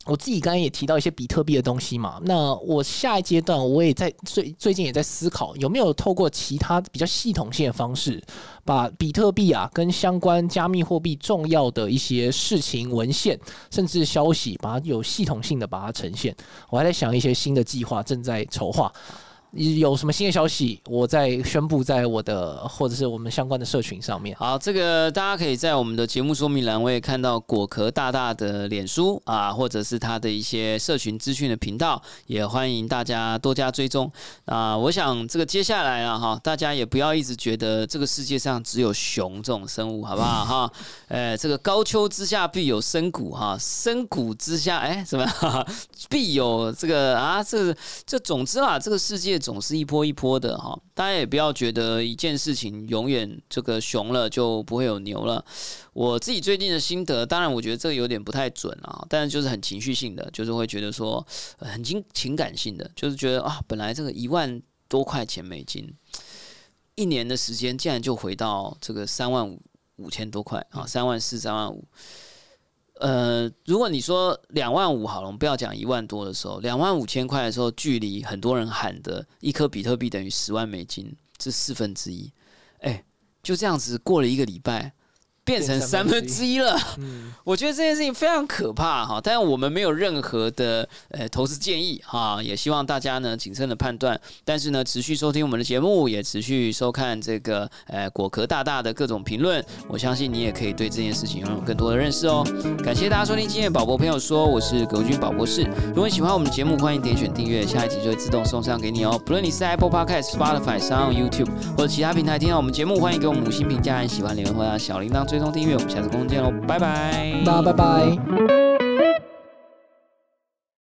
我自己刚才也提到一些比特币的东西嘛，那我下一阶段我也在最最近也在思考，有没有透过其他比较系统性的方式，把比特币啊跟相关加密货币重要的一些事情、文献甚至消息，把它有系统性的把它呈现。我还在想一些新的计划，正在筹划。有什么新的消息，我再宣布在我的或者是我们相关的社群上面。好，这个大家可以在我们的节目说明栏位看到果壳大大的脸书啊，或者是他的一些社群资讯的频道，也欢迎大家多加追踪。啊，我想这个接下来啊哈，大家也不要一直觉得这个世界上只有熊这种生物，好不好哈？[LAUGHS] 呃，这个高丘之下必有深谷哈，深谷之下哎什么必有这个啊这这总之啦，这个世界总是一波一波的哈，大家也不要觉得一件事情永远这个熊了就不会有牛了。我自己最近的心得，当然我觉得这个有点不太准啊，但是就是很情绪性的，就是会觉得说很情情感性的，就是觉得啊，本来这个一万多块钱美金，一年的时间竟然就回到这个三万五五千多块啊，三万四、三万五。呃，如果你说两万五好了，我们不要讲一万多的时候，两万五千块的时候，距离很多人喊的一颗比特币等于十万美金，是四分之一。哎，就这样子过了一个礼拜，变成三分之一了。嗯，我觉得这件事情非常可怕哈，但是我们没有任何的呃投资建议哈，也希望大家呢谨慎的判断，但是呢持续收听我们的节目，也持续收看这个呃果壳大大的各种评论，我相信你也可以对这件事情拥有更多的认识哦。感谢大家收听今天的宝博朋友说，我是葛军宝博士。如果你喜欢我们的节目，欢迎点选订阅，下一集就会自动送上给你哦。不论你是在 Apple Podcast、Spotify、n YouTube 或者其他平台听到我们节目，欢迎给我们五星评价，喜欢留言或者小铃铛追踪订阅。我们下次空中见喽，拜拜，那拜拜。